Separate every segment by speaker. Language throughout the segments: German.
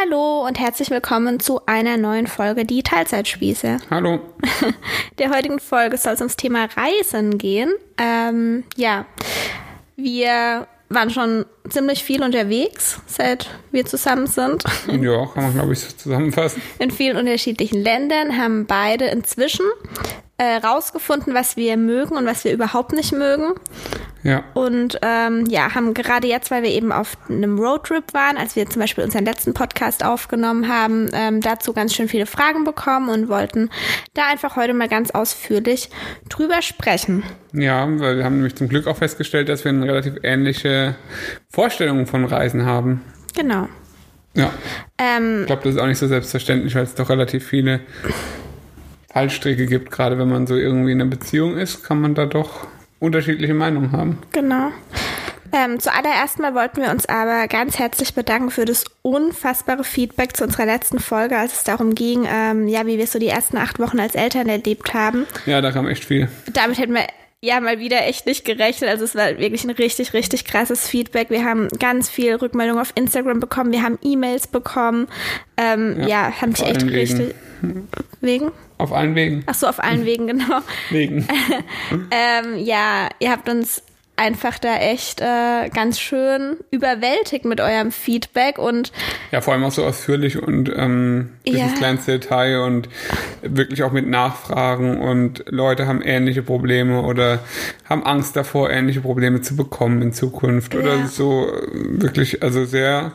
Speaker 1: Hallo und herzlich willkommen zu einer neuen Folge Die Teilzeitspieße.
Speaker 2: Hallo.
Speaker 1: Der heutigen Folge soll es ums Thema Reisen gehen. Ähm, ja, wir waren schon ziemlich viel unterwegs, seit wir zusammen sind.
Speaker 2: Ja, kann man glaube ich so zusammenfassen.
Speaker 1: In vielen unterschiedlichen Ländern haben beide inzwischen äh, rausgefunden, was wir mögen und was wir überhaupt nicht mögen.
Speaker 2: Ja.
Speaker 1: Und ähm, ja, haben gerade jetzt, weil wir eben auf einem Roadtrip waren, als wir zum Beispiel unseren letzten Podcast aufgenommen haben, ähm, dazu ganz schön viele Fragen bekommen und wollten da einfach heute mal ganz ausführlich drüber sprechen.
Speaker 2: Ja, weil wir haben nämlich zum Glück auch festgestellt, dass wir eine relativ ähnliche Vorstellung von Reisen haben.
Speaker 1: Genau.
Speaker 2: Ja.
Speaker 1: Ähm,
Speaker 2: Ich glaube, das ist auch nicht so selbstverständlich, weil es doch relativ viele Fallstricke gibt. Gerade wenn man so irgendwie in einer Beziehung ist, kann man da doch unterschiedliche Meinungen haben.
Speaker 1: Genau. Ähm, zuallererst mal wollten wir uns aber ganz herzlich bedanken für das unfassbare Feedback zu unserer letzten Folge, als es darum ging, ähm, ja, wie wir so die ersten acht Wochen als Eltern erlebt haben.
Speaker 2: Ja, da kam echt viel.
Speaker 1: Damit hätten wir ja mal wieder echt nicht gerechnet. Also es war wirklich ein richtig, richtig krasses Feedback. Wir haben ganz viel Rückmeldung auf Instagram bekommen, wir haben E-Mails bekommen. Ähm, ja,
Speaker 2: Ja,
Speaker 1: haben
Speaker 2: auf
Speaker 1: echt
Speaker 2: Wegen.
Speaker 1: richtig. Wegen?
Speaker 2: Auf allen Wegen.
Speaker 1: Ach so, auf allen Wegen, genau.
Speaker 2: Wegen.
Speaker 1: Ähm, ja, ihr habt uns einfach da echt äh, ganz schön überwältigt mit eurem Feedback und
Speaker 2: Ja, vor allem auch so ausführlich und ähm, bis
Speaker 1: Ja.
Speaker 2: ins kleinste Detail und wirklich auch mit Nachfragen und Leute haben ähnliche Probleme oder haben Angst davor, ähnliche Probleme zu bekommen in Zukunft oder
Speaker 1: Ja.
Speaker 2: so äh, wirklich, also sehr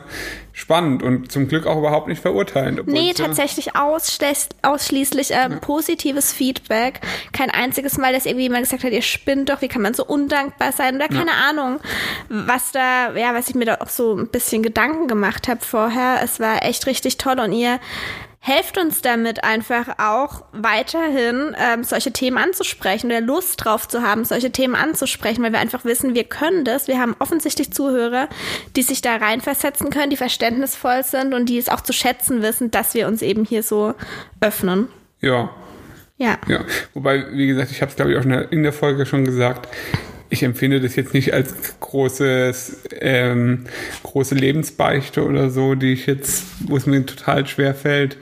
Speaker 2: spannend und zum Glück auch überhaupt nicht verurteilend.
Speaker 1: nee,
Speaker 2: es ja-
Speaker 1: tatsächlich ausschließ ausschließlich ähm, positives Feedback. Kein einziges Mal, dass irgendwie jemand gesagt hat, ihr spinnt doch, wie kann man so undankbar sein oder keine Ahnung, was da, ja, was ich mir da auch so ein bisschen Gedanken gemacht habe vorher. Es war echt richtig toll und ihr helft uns damit einfach auch weiterhin ähm, solche Themen anzusprechen oder Lust drauf zu haben, solche Themen anzusprechen, weil wir einfach wissen, wir können das. Wir haben offensichtlich Zuhörer, die sich da reinversetzen können, die verständnisvoll sind und die es auch zu schätzen wissen, dass wir uns eben hier so öffnen.
Speaker 2: Ja,
Speaker 1: Ja.
Speaker 2: ja. Wobei, wie gesagt, ich habe es glaube ich auch in der, in der Folge schon gesagt, ich empfinde das jetzt nicht als großes, ähm, große Lebensbeichte oder so, die ich jetzt, wo es mir total schwer fällt,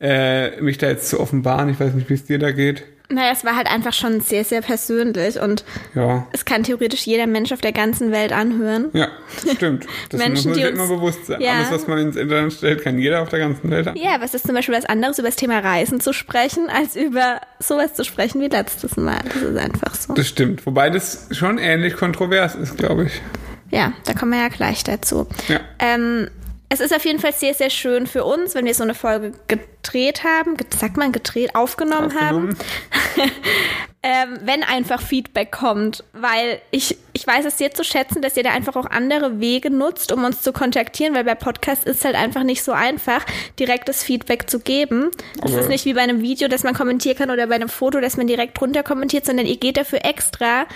Speaker 2: äh, mich da jetzt zu offenbaren. Ich weiß nicht, wie es dir da geht.
Speaker 1: Naja, es war halt einfach schon sehr, sehr persönlich und
Speaker 2: Ja,
Speaker 1: es kann theoretisch jeder Mensch auf der ganzen Welt anhören.
Speaker 2: ja, stimmt. Das
Speaker 1: Menschen,
Speaker 2: muss man
Speaker 1: die
Speaker 2: sich immer bewusst sein.
Speaker 1: Ja.
Speaker 2: Alles, was man ins Internet stellt, kann jeder auf der ganzen Welt haben.
Speaker 1: Ja, was ist zum Beispiel was anderes, über das Thema Reisen zu sprechen, als über sowas zu sprechen wie letztes Mal. Das ist einfach so.
Speaker 2: Das stimmt. Wobei das schon ähnlich kontrovers ist, glaube ich.
Speaker 1: Ja, da kommen wir ja gleich dazu.
Speaker 2: Ja.
Speaker 1: Ähm, es ist auf jeden Fall sehr, sehr schön für uns, wenn wir so eine Folge gedreht haben, sagt man gedreht, aufgenommen, haben, ähm, wenn einfach Feedback kommt, weil ich, ich weiß es sehr zu schätzen, dass ihr da einfach auch andere Wege nutzt, um uns zu kontaktieren, weil bei Podcasts ist halt einfach nicht so einfach, direktes Feedback zu geben. Das
Speaker 2: Aber-
Speaker 1: ist nicht wie bei einem Video, das man kommentieren kann oder bei einem Foto, das man direkt drunter kommentiert, sondern ihr geht dafür extra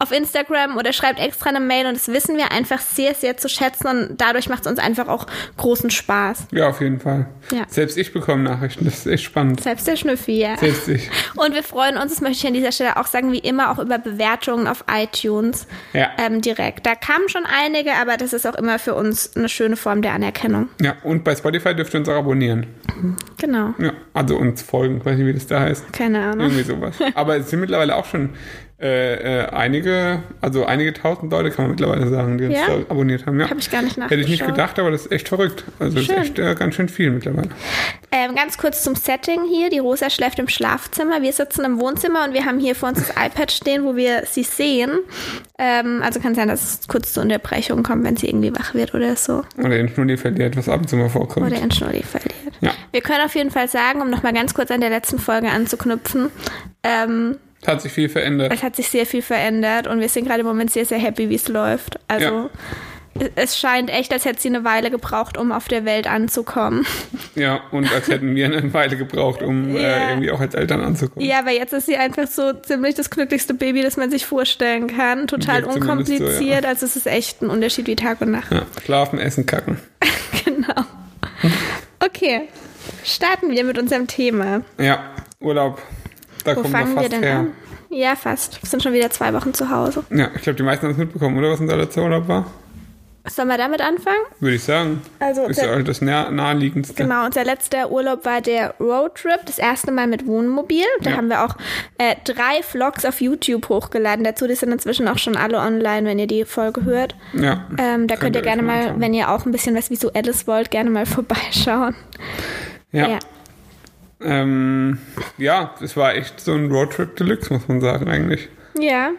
Speaker 1: auf Instagram oder schreibt extra eine Mail und das wissen wir einfach sehr, sehr zu schätzen und dadurch macht es uns einfach auch großen Spaß.
Speaker 2: Ja, auf jeden Fall.
Speaker 1: Ja.
Speaker 2: Selbst ich bekomme Nachrichten. Das ist echt spannend.
Speaker 1: Selbst der Schnüffi, ja.
Speaker 2: Selbst ich.
Speaker 1: Und wir freuen uns, das möchte ich an dieser Stelle auch sagen, wie immer auch über Bewertungen auf iTunes
Speaker 2: Ja.
Speaker 1: ähm, direkt. Da kamen schon einige, aber das ist auch immer für uns eine schöne Form der Anerkennung.
Speaker 2: Ja, und bei Spotify dürft ihr uns auch abonnieren.
Speaker 1: Genau.
Speaker 2: Ja, also uns folgen, weiß nicht, wie das da heißt.
Speaker 1: Keine Ahnung.
Speaker 2: Irgendwie sowas. Aber es sind mittlerweile auch schon äh, äh, einige, also einige tausend Leute, kann man mittlerweile sagen, die uns
Speaker 1: Ja?
Speaker 2: da abonniert haben. Ja.
Speaker 1: Hab ich gar nicht
Speaker 2: Hätte ich nicht
Speaker 1: nachgeschaut.
Speaker 2: gedacht, aber das ist echt verrückt. Also das
Speaker 1: Schön.
Speaker 2: ist echt äh, ganz schön viel mittlerweile.
Speaker 1: Ähm, ganz kurz zum Setting hier. Die Rosa schläft im Schlafzimmer. Wir sitzen im Wohnzimmer und wir haben hier vor uns das iPad stehen, wo wir sie sehen. Ähm, also kann sein, dass es kurz zu Unterbrechungen kommt, wenn sie irgendwie wach wird oder so.
Speaker 2: Oder den Schnulli verliert, was ab und zu mal vorkommt.
Speaker 1: Oder in Schnulli verliert.
Speaker 2: Ja.
Speaker 1: Wir können auf jeden Fall sagen, um nochmal ganz kurz an der letzten Folge anzuknüpfen, ähm,
Speaker 2: hat sich viel verändert.
Speaker 1: es hat sich sehr viel verändert und wir sind gerade im Moment sehr, sehr happy, wie es läuft. Also
Speaker 2: Ja.
Speaker 1: es- scheint echt, als hätte sie eine Weile gebraucht, um auf der Welt anzukommen.
Speaker 2: Ja, und als hätten wir eine Weile gebraucht, um
Speaker 1: Ja.
Speaker 2: äh, irgendwie auch als Eltern anzukommen.
Speaker 1: Ja, aber jetzt ist sie einfach so ziemlich das glücklichste Baby, das man sich vorstellen kann. Total
Speaker 2: Wirkt zumindest so,
Speaker 1: unkompliziert.
Speaker 2: ja.
Speaker 1: Also es ist echt ein Unterschied wie Tag und Nacht.
Speaker 2: Ja, schlafen, essen, kacken.
Speaker 1: genau. Okay, starten wir mit unserem Thema.
Speaker 2: Ja, Urlaub. Da
Speaker 1: Wo
Speaker 2: kommen wir
Speaker 1: fangen wir
Speaker 2: fast
Speaker 1: denn
Speaker 2: her.
Speaker 1: an? Ja, fast. Wir sind schon wieder zwei Wochen zu Hause.
Speaker 2: Ja, ich glaube, die meisten haben es mitbekommen, oder? Was unser letzter Urlaub war?
Speaker 1: Sollen wir damit anfangen?
Speaker 2: Würde ich sagen.
Speaker 1: Also
Speaker 2: ist ja
Speaker 1: unser-
Speaker 2: das nah naheliegendste.
Speaker 1: Genau, unser letzter Urlaub war der Roadtrip, das erste Mal mit Wohnmobil. Da
Speaker 2: Ja.
Speaker 1: haben wir auch äh, drei Vlogs auf YouTube hochgeladen. Dazu, die sind inzwischen auch schon alle online, wenn ihr die Folge hört.
Speaker 2: Ja.
Speaker 1: Ähm, da könnt ihr
Speaker 2: euch
Speaker 1: gerne mal,
Speaker 2: anschauen.
Speaker 1: wenn ihr auch ein bisschen was Visuelles wollt, gerne mal vorbeischauen.
Speaker 2: Ja.
Speaker 1: Ja.
Speaker 2: Ähm, ja, es war echt so ein Roadtrip Deluxe, muss man sagen, eigentlich.
Speaker 1: Ja.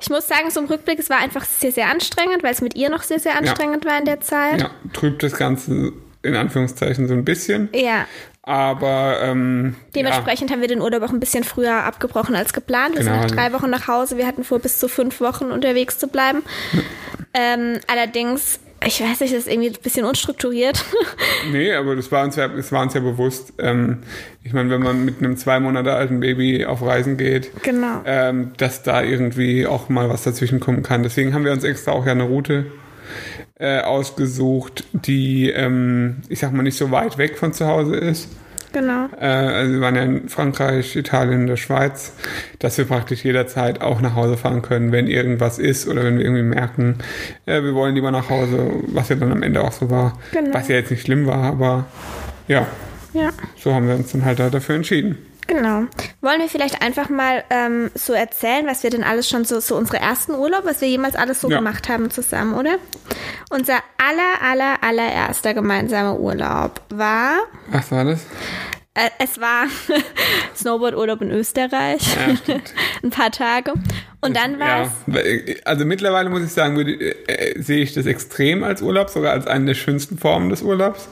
Speaker 1: Ich muss sagen, so im Rückblick, es war einfach sehr, sehr anstrengend, weil es mit ihr noch sehr, sehr anstrengend war in der Zeit.
Speaker 2: Ja, trübt das Ganze in Anführungszeichen so ein bisschen.
Speaker 1: Ja.
Speaker 2: Aber ähm,
Speaker 1: Dementsprechend haben wir den Urlaub auch ein bisschen früher abgebrochen als geplant. Wir
Speaker 2: Genau.
Speaker 1: sind nach drei Wochen nach Hause. Wir hatten vor, bis zu fünf Wochen unterwegs zu bleiben. Ähm, allerdings, ich weiß nicht, das ist irgendwie ein bisschen unstrukturiert.
Speaker 2: Nee, aber das war uns ja, das war uns ja bewusst. Ähm, ich meine, wenn man mit einem zwei Monate alten Baby auf Reisen geht,
Speaker 1: genau.
Speaker 2: ähm, dass da irgendwie auch mal was dazwischen kommen kann. Deswegen haben wir uns extra auch ja eine Route äh, ausgesucht, die, ähm, ich sag mal, nicht so weit weg von zu Hause ist.
Speaker 1: Genau.
Speaker 2: Äh, also wir waren ja in Frankreich, Italien, der Schweiz, dass wir praktisch jederzeit auch nach Hause fahren können, wenn irgendwas ist oder wenn wir irgendwie merken, äh, wir wollen lieber nach Hause, was ja dann am Ende auch so war.
Speaker 1: Genau.
Speaker 2: Was ja jetzt nicht schlimm war, aber ja,
Speaker 1: Ja.
Speaker 2: so haben wir uns dann halt da dafür entschieden.
Speaker 1: Genau. Wollen wir vielleicht einfach mal ähm, so erzählen, was wir denn alles schon so, so unsere ersten Urlaub, was wir jemals alles so
Speaker 2: Ja.
Speaker 1: gemacht haben zusammen, oder? Unser aller, aller, allererster gemeinsamer Urlaub war,
Speaker 2: Was war das?
Speaker 1: äh, es war Snowboard-Urlaub in Österreich.
Speaker 2: Ja.
Speaker 1: Ein paar Tage. Und dann war es,
Speaker 2: Ja, also mittlerweile muss ich sagen, würde, äh, sehe ich das extrem als Urlaub, sogar als eine der schönsten Formen des Urlaubs.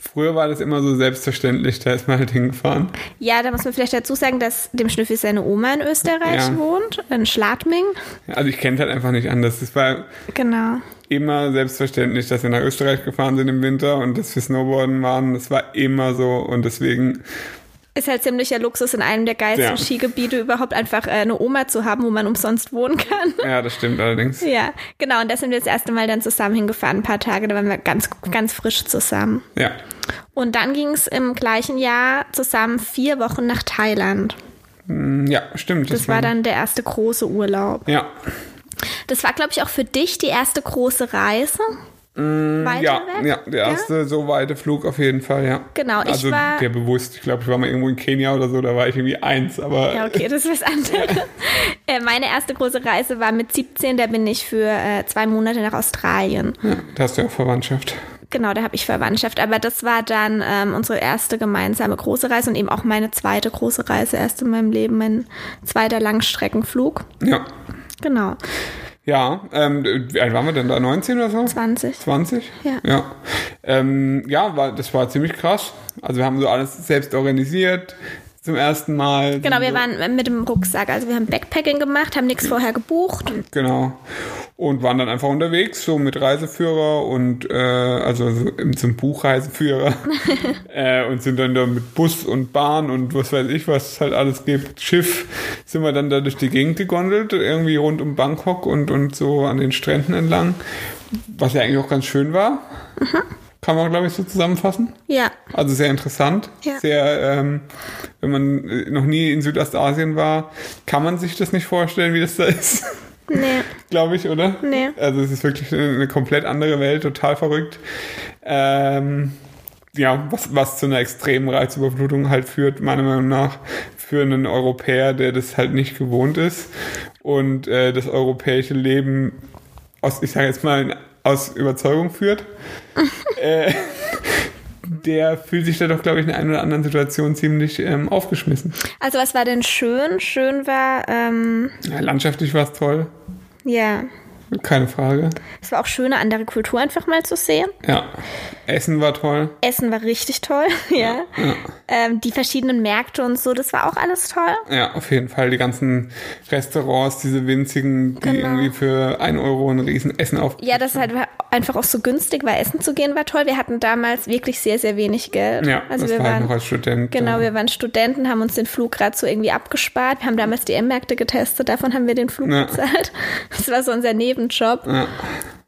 Speaker 2: Früher war das immer so selbstverständlich, da ist man halt hingefahren.
Speaker 1: ja, da muss man vielleicht dazu sagen, dass dem Schnüffel seine Oma in Österreich
Speaker 2: Ja.
Speaker 1: wohnt, in Schladming.
Speaker 2: Also ich kenne halt einfach nicht anders. Es war
Speaker 1: Genau.
Speaker 2: immer selbstverständlich, dass wir nach Österreich gefahren sind im Winter und dass wir Snowboarden waren. Das war immer so und deswegen,
Speaker 1: Ist halt ziemlicher Luxus, in einem der geilsten
Speaker 2: Ja.
Speaker 1: Skigebiete überhaupt einfach äh, eine Oma zu haben, wo man umsonst wohnen kann.
Speaker 2: ja, das stimmt allerdings.
Speaker 1: Ja, genau. Und da sind wir das erste Mal dann zusammen hingefahren, ein paar Tage. Da waren wir ganz, ganz frisch zusammen.
Speaker 2: Ja,
Speaker 1: Und dann ging es im gleichen Jahr zusammen vier Wochen nach Thailand.
Speaker 2: Mm, ja, stimmt.
Speaker 1: Das war dann der erste große Urlaub.
Speaker 2: Ja,
Speaker 1: Das war, glaube ich, auch für dich die erste große Reise. Weiter
Speaker 2: ja,
Speaker 1: weg?
Speaker 2: ja, der erste so weite Flug auf jeden Fall, ja.
Speaker 1: Genau, ich
Speaker 2: also
Speaker 1: war-
Speaker 2: der bewusst. Ich glaube, ich war mal irgendwo in Kenia oder so, da war ich irgendwie eins, aber
Speaker 1: Ja, okay, das ist was anderes. Äh, Meine erste große Reise war mit 17, da bin ich für äh, zwei Monate nach Australien.
Speaker 2: ja, da hast du ja auch Verwandtschaft.
Speaker 1: Genau, da habe ich Verwandtschaft. Aber das war dann ähm, unsere erste gemeinsame große Reise und eben auch meine zweite große Reise erst in meinem Leben, mein zweiter Langstreckenflug.
Speaker 2: Ja.
Speaker 1: Genau,
Speaker 2: Ja, ähm, wie alt waren wir denn da? 19 oder so?
Speaker 1: 20.
Speaker 2: 20?
Speaker 1: Ja.
Speaker 2: Ja, ähm, ja war, das war ziemlich krass. Also wir haben so alles selbst organisiert zum ersten Mal.
Speaker 1: Genau, wir waren mit dem Rucksack. Also wir haben Backpacking gemacht, haben nichts vorher gebucht.
Speaker 2: Genau. Und waren dann einfach unterwegs, so mit Reiseführer und äh, also so im- zum Buchreiseführer. äh, und sind dann da mit Bus und Bahn und was weiß ich, was es halt alles gibt. Schiff sind wir dann da durch die Gegend gegondelt, irgendwie rund um Bangkok und, und so an den Stränden entlang. Was ja eigentlich auch ganz schön war. Kann man, glaube ich, so zusammenfassen.
Speaker 1: Ja,
Speaker 2: Also sehr interessant.
Speaker 1: Ja.
Speaker 2: Sehr, ähm, wenn man äh, noch nie in Südostasien war, kann man sich das nicht vorstellen, wie das da ist.
Speaker 1: nee,
Speaker 2: Glaube ich, oder?
Speaker 1: Nee.
Speaker 2: Also es ist wirklich eine, eine komplett andere Welt, total verrückt. Ähm, ja, was, was zu einer extremen Reizüberflutung halt führt, meiner Meinung nach, für einen Europäer, der das halt nicht gewohnt ist und äh, das europäische Leben aus, ich sage jetzt mal, aus Überzeugung führt. äh, der fühlt sich da doch, glaube ich, in einer oder anderen Situation ziemlich ähm, aufgeschmissen.
Speaker 1: also was war denn schön? Schön war, ähm,
Speaker 2: Ja, landschaftlich war es toll,
Speaker 1: ja,
Speaker 2: keine Frage.
Speaker 1: es war auch schön, eine andere Kultur einfach mal zu sehen.
Speaker 2: Ja, Essen war toll.
Speaker 1: Essen war richtig toll, ja. Ähm, die verschiedenen Märkte und so, das war auch alles toll.
Speaker 2: Ja, auf jeden Fall. Die ganzen Restaurants, diese winzigen, die
Speaker 1: Genau.
Speaker 2: irgendwie für ein Euro ein riesen Essen auf.
Speaker 1: Ja, das halt war einfach auch so günstig war, essen zu gehen, war toll. Wir hatten damals wirklich sehr, sehr wenig Geld.
Speaker 2: Ja,
Speaker 1: also
Speaker 2: das
Speaker 1: wir
Speaker 2: war halt
Speaker 1: waren,
Speaker 2: noch als Student.
Speaker 1: Genau, wir waren Studenten, haben uns den Flug gerade so irgendwie abgespart. Wir haben damals die M-Märkte getestet, davon haben wir den Flug
Speaker 2: Ja.
Speaker 1: bezahlt. Das war so unser Nebenjob.
Speaker 2: Ja.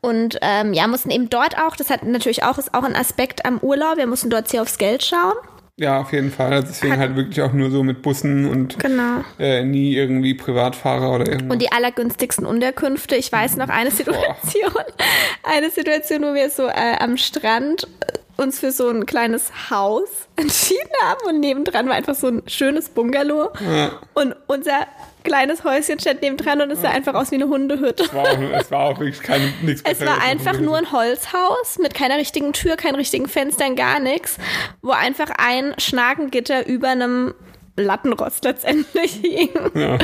Speaker 1: Und ähm, ja, mussten eben dort auch, das hat natürlich auch, ist auch ein Aspekt am Urlaub, wir mussten dort sehr aufs Geld schauen.
Speaker 2: Ja, auf jeden Fall. Also deswegen halt wirklich auch nur so mit Bussen und
Speaker 1: Genau.
Speaker 2: äh, nie irgendwie Privatfahrer oder irgendwas.
Speaker 1: Und die allergünstigsten Unterkünfte. Ich weiß noch eine Situation, eine Situation, wo wir so äh, am Strand äh, uns für so ein kleines Haus entschieden haben und nebendran war einfach so ein schönes Bungalow
Speaker 2: Ja.
Speaker 1: und unser kleines Häuschen stand nebendran und es sah einfach aus wie eine Hundehütte.
Speaker 2: Es war auch, es war auch wirklich kein, nichts
Speaker 1: Es war einfach nur ein Holzhaus mit keiner richtigen Tür, keinen richtigen Fenstern, gar nichts, wo einfach ein Schnakengitter über einem Lattenrost letztendlich hing.
Speaker 2: Ja,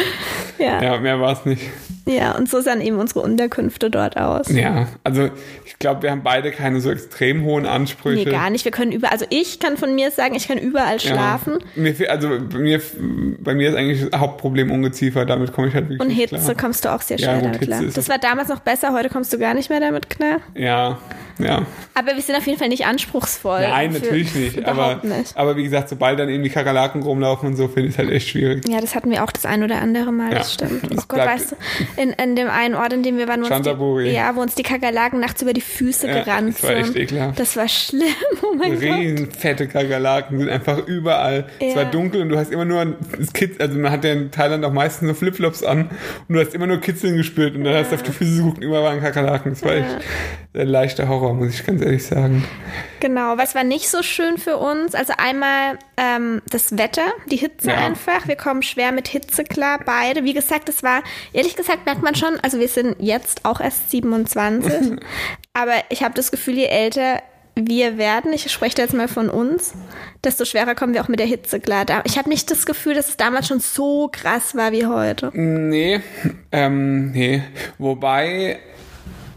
Speaker 1: Ja.
Speaker 2: ja mehr war es nicht.
Speaker 1: ja, und so sahen eben unsere Unterkünfte dort aus.
Speaker 2: Ja, also ich glaube, wir haben beide keine so extrem hohen Ansprüche.
Speaker 1: Nee, gar nicht. Wir können überall, also ich kann von mir sagen, ich kann überall
Speaker 2: Ja.
Speaker 1: schlafen.
Speaker 2: Mir, fehl- also bei mir, bei mir ist eigentlich das Hauptproblem Ungeziefer, damit komme ich halt wirklich
Speaker 1: Und Hitze
Speaker 2: klar.
Speaker 1: kommst du auch sehr
Speaker 2: Ja,
Speaker 1: schnell
Speaker 2: gut,
Speaker 1: damit klar. Das war damals noch besser, heute kommst du gar nicht mehr damit klar.
Speaker 2: Ja, ja.
Speaker 1: Aber wir sind auf jeden Fall nicht anspruchsvoll.
Speaker 2: Nein,
Speaker 1: Für-
Speaker 2: natürlich nicht. Aber,
Speaker 1: nicht.
Speaker 2: aber wie gesagt, sobald dann eben die Kakerlaken rumlaufen und so, finde ich es halt echt schwierig.
Speaker 1: Ja, das hatten wir auch das ein oder andere Mal,
Speaker 2: Ja,
Speaker 1: das stimmt.
Speaker 2: das
Speaker 1: Oh Gott, weißt du, in, in dem einen Ort, in dem wir waren, wo uns, die, ja, wo uns die Kakerlaken nachts über die Füße
Speaker 2: Ja,
Speaker 1: gerannt
Speaker 2: das war echt ekelhaft.
Speaker 1: Das war schlimm, oh mein Gott.
Speaker 2: Riesen fette Kakerlaken sind einfach überall. Es
Speaker 1: Ja.
Speaker 2: war dunkel und du hast immer nur das Kitz, also man hat ja in Thailand auch meistens nur Flipflops an und du hast immer nur Kitzeln gespürt und dann hast du auf die Füße geguckt, überall waren Kakerlaken. Das war echt ein leichter Horror, muss ich ganz ehrlich sagen.
Speaker 1: Genau, was war nicht so schön für uns? Also einmal ähm, das Wetter, die Hitze
Speaker 2: Ja.
Speaker 1: einfach. Wir kommen schwer mit Hitze klar, beide. Wie gesagt, es war, ehrlich gesagt, merkt man schon, also wir sind jetzt auch erst 27, aber ich habe das Gefühl, je älter wir werden, ich spreche da jetzt mal von uns, desto schwerer kommen wir auch mit der Hitze klar. Da- Ich habe nicht das Gefühl, dass es damals schon so krass war wie heute.
Speaker 2: Nee, ähm, nee. Wobei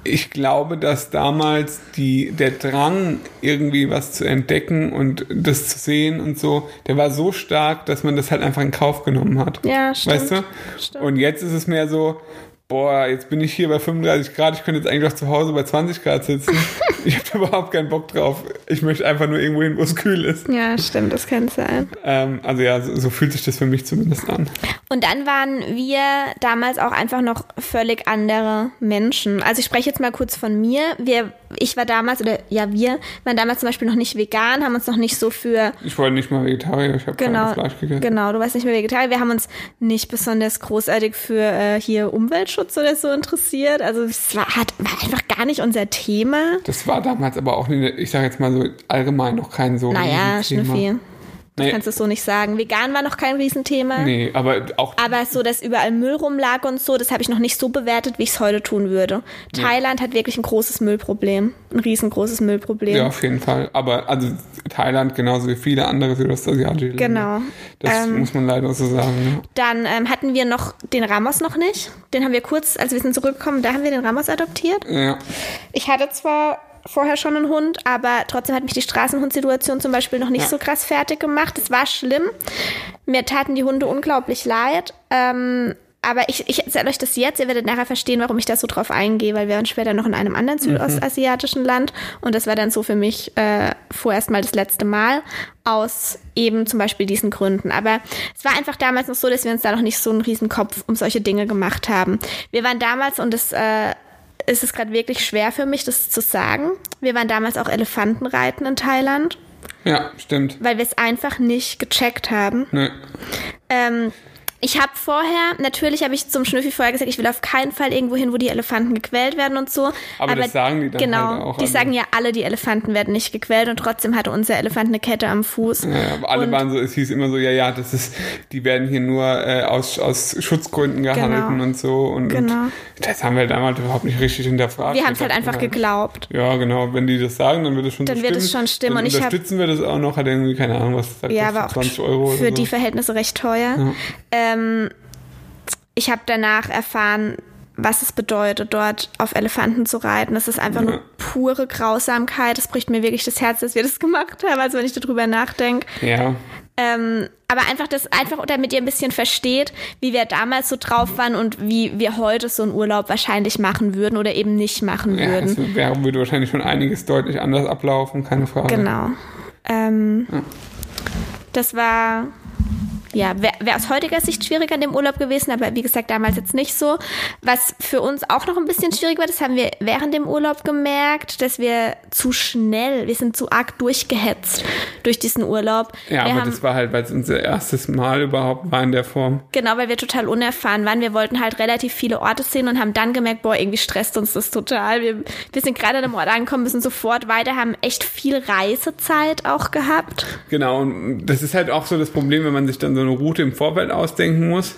Speaker 2: ich glaube, dass damals die, der Drang, irgendwie was zu entdecken und das zu sehen und so, der war so stark, dass man das halt einfach in Kauf genommen hat.
Speaker 1: Ja, stimmt.
Speaker 2: Weißt du?
Speaker 1: Stimmt.
Speaker 2: Und jetzt ist es mehr so, boah, jetzt bin ich hier bei 35 Grad, ich könnte jetzt eigentlich auch zu Hause bei 20 Grad sitzen. ich habe da überhaupt keinen Bock drauf. Ich möchte einfach nur irgendwo hin, wo es kühl ist.
Speaker 1: Ja, stimmt, das kann sein.
Speaker 2: Ähm, also ja, so, so fühlt sich das für mich zumindest an.
Speaker 1: Und dann waren wir damals auch einfach noch völlig andere Menschen. Also ich spreche jetzt mal kurz von mir. Wir, ich war damals, oder ja, wir waren damals zum Beispiel noch nicht vegan, haben uns noch nicht so für,
Speaker 2: Ich wollte nicht mal Vegetarier, ich habe
Speaker 1: genau,
Speaker 2: kein Fleisch gegessen.
Speaker 1: genau, du warst nicht mehr Vegetarier. Wir haben uns nicht besonders großartig für äh, hier Umweltschutz oder so interessiert. Also es war, hat, war einfach gar nicht unser Thema.
Speaker 2: Das war damals aber auch, nicht, ich sage jetzt mal so allgemein noch kein so
Speaker 1: Naja. Schnüffi,
Speaker 2: Nee,
Speaker 1: kannst du es so nicht sagen. Vegan war noch kein Riesenthema.
Speaker 2: nee, aber auch
Speaker 1: Aber so, dass überall Müll rumlag und so, das habe ich noch nicht so bewertet, wie ich es heute tun würde. Thailand hat wirklich ein großes Müllproblem. Ein riesengroßes Müllproblem.
Speaker 2: ja, auf jeden Fall. Aber also Thailand genauso wie viele andere südostasiatische.
Speaker 1: Genau.
Speaker 2: Das
Speaker 1: Ähm,
Speaker 2: muss man leider so sagen.
Speaker 1: Dann ähm, hatten wir noch den Ramos noch nicht. Den haben wir kurz, als wir sind zurückgekommen, da haben wir den Ramos adoptiert.
Speaker 2: Ja.
Speaker 1: Ich hatte zwar vorher schon einen Hund, aber trotzdem hat mich die Straßenhundsituation zum Beispiel noch nicht
Speaker 2: Ja.
Speaker 1: so krass fertig gemacht. Es war schlimm. Mir taten die Hunde unglaublich leid. Ähm, aber ich, ich erzähle euch das jetzt. Ihr werdet nachher verstehen, warum ich da so drauf eingehe, weil wir waren später noch in einem anderen südostasiatischen Land und das war dann so für mich äh, vorerst mal das letzte Mal aus eben zum Beispiel diesen Gründen. Aber es war einfach damals noch so, dass wir uns da noch nicht so einen riesen Kopf um solche Dinge gemacht haben. Wir waren damals und das äh, ist es gerade wirklich schwer für mich, das zu sagen. Wir waren damals auch Elefantenreiten in Thailand,
Speaker 2: ja, stimmt.
Speaker 1: weil wir es einfach nicht gecheckt haben.
Speaker 2: Nee.
Speaker 1: Ähm, ich habe vorher, natürlich habe ich zum Schnüffi vorher gesagt, ich will auf keinen Fall irgendwo hin, wo die Elefanten gequält werden und so.
Speaker 2: Aber das sagen die dann
Speaker 1: genau,
Speaker 2: halt auch
Speaker 1: Die
Speaker 2: alle.
Speaker 1: sagen ja alle, die Elefanten werden nicht gequält und trotzdem hatte unser Elefant eine Kette am Fuß.
Speaker 2: Ja, aber alle
Speaker 1: Und-
Speaker 2: waren so, es hieß immer so, ja, ja, das ist, die werden hier nur äh, aus, aus Schutzgründen gehalten
Speaker 1: Genau.
Speaker 2: und so. Und,
Speaker 1: Genau.
Speaker 2: und das haben wir damals überhaupt nicht richtig hinterfragt.
Speaker 1: Wir haben es halt einfach geglaubt.
Speaker 2: Ja, genau. Wenn die das sagen, dann wird es schon
Speaker 1: Dann
Speaker 2: so
Speaker 1: wird
Speaker 2: stimmen.
Speaker 1: es schon stimmen.
Speaker 2: Dann
Speaker 1: Und ich hab-
Speaker 2: unterstützen wir das auch noch. Hat irgendwie, keine Ahnung, was sagt
Speaker 1: Ja,
Speaker 2: das,
Speaker 1: aber auch
Speaker 2: 20 Euro
Speaker 1: für
Speaker 2: oder
Speaker 1: die
Speaker 2: so.
Speaker 1: Verhältnisse recht teuer. Ähm, ich habe danach erfahren, was es bedeutet, dort auf Elefanten zu reiten. Das ist einfach
Speaker 2: Ja.
Speaker 1: nur pure Grausamkeit. Das bricht mir wirklich das Herz, dass wir das gemacht haben, also wenn ich darüber nachdenke.
Speaker 2: Ja,
Speaker 1: Ähm, aber einfach das, einfach damit ihr ein bisschen versteht, wie wir damals so drauf waren und wie wir heute so einen Urlaub wahrscheinlich machen würden oder eben nicht machen
Speaker 2: ja
Speaker 1: würden.
Speaker 2: es wäre, würde wahrscheinlich schon einiges deutlich anders ablaufen, keine Frage.
Speaker 1: Genau. Ähm, Das war, ja, wäre wär aus heutiger Sicht schwieriger in dem Urlaub gewesen, aber wie gesagt, damals jetzt nicht so. Was für uns auch noch ein bisschen schwierig war, das haben wir während dem Urlaub gemerkt, dass wir zu schnell, wir sind zu arg durchgehetzt durch diesen Urlaub.
Speaker 2: Ja,
Speaker 1: wir
Speaker 2: aber
Speaker 1: haben,
Speaker 2: das war halt, weil es unser erstes Mal überhaupt war in der Form.
Speaker 1: Genau, weil wir total unerfahren waren. Wir wollten halt relativ viele Orte sehen und haben dann gemerkt, boah, irgendwie stresst uns das total. Wir, wir sind gerade an einem Ort angekommen, müssen sofort weiter, haben echt viel Reisezeit auch gehabt.
Speaker 2: Genau, und das ist halt auch so das Problem, wenn man sich dann so eine Route im Vorfeld ausdenken muss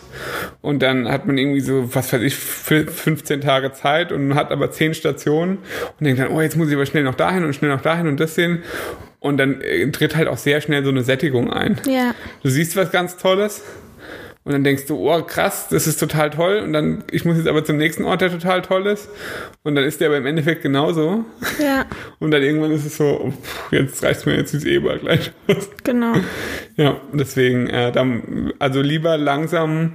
Speaker 2: und dann hat man irgendwie so, was weiß ich, 15 Tage Zeit und hat aber 10 Stationen und denkt dann, oh, jetzt muss ich aber schnell noch dahin und schnell noch dahin und das sehen. Und dann äh, tritt halt auch sehr schnell so eine Sättigung ein.
Speaker 1: Ja.
Speaker 2: Du siehst was ganz Tolles und dann denkst du, oh krass, das ist total toll. Und dann, ich muss jetzt aber zum nächsten Ort, der total toll ist. Und dann ist der aber im Endeffekt genauso.
Speaker 1: Ja.
Speaker 2: Und dann irgendwann ist es so, pff, jetzt reicht mir jetzt dieses Eber gleich aus.
Speaker 1: Genau.
Speaker 2: Ja, deswegen, äh, dann, also lieber langsam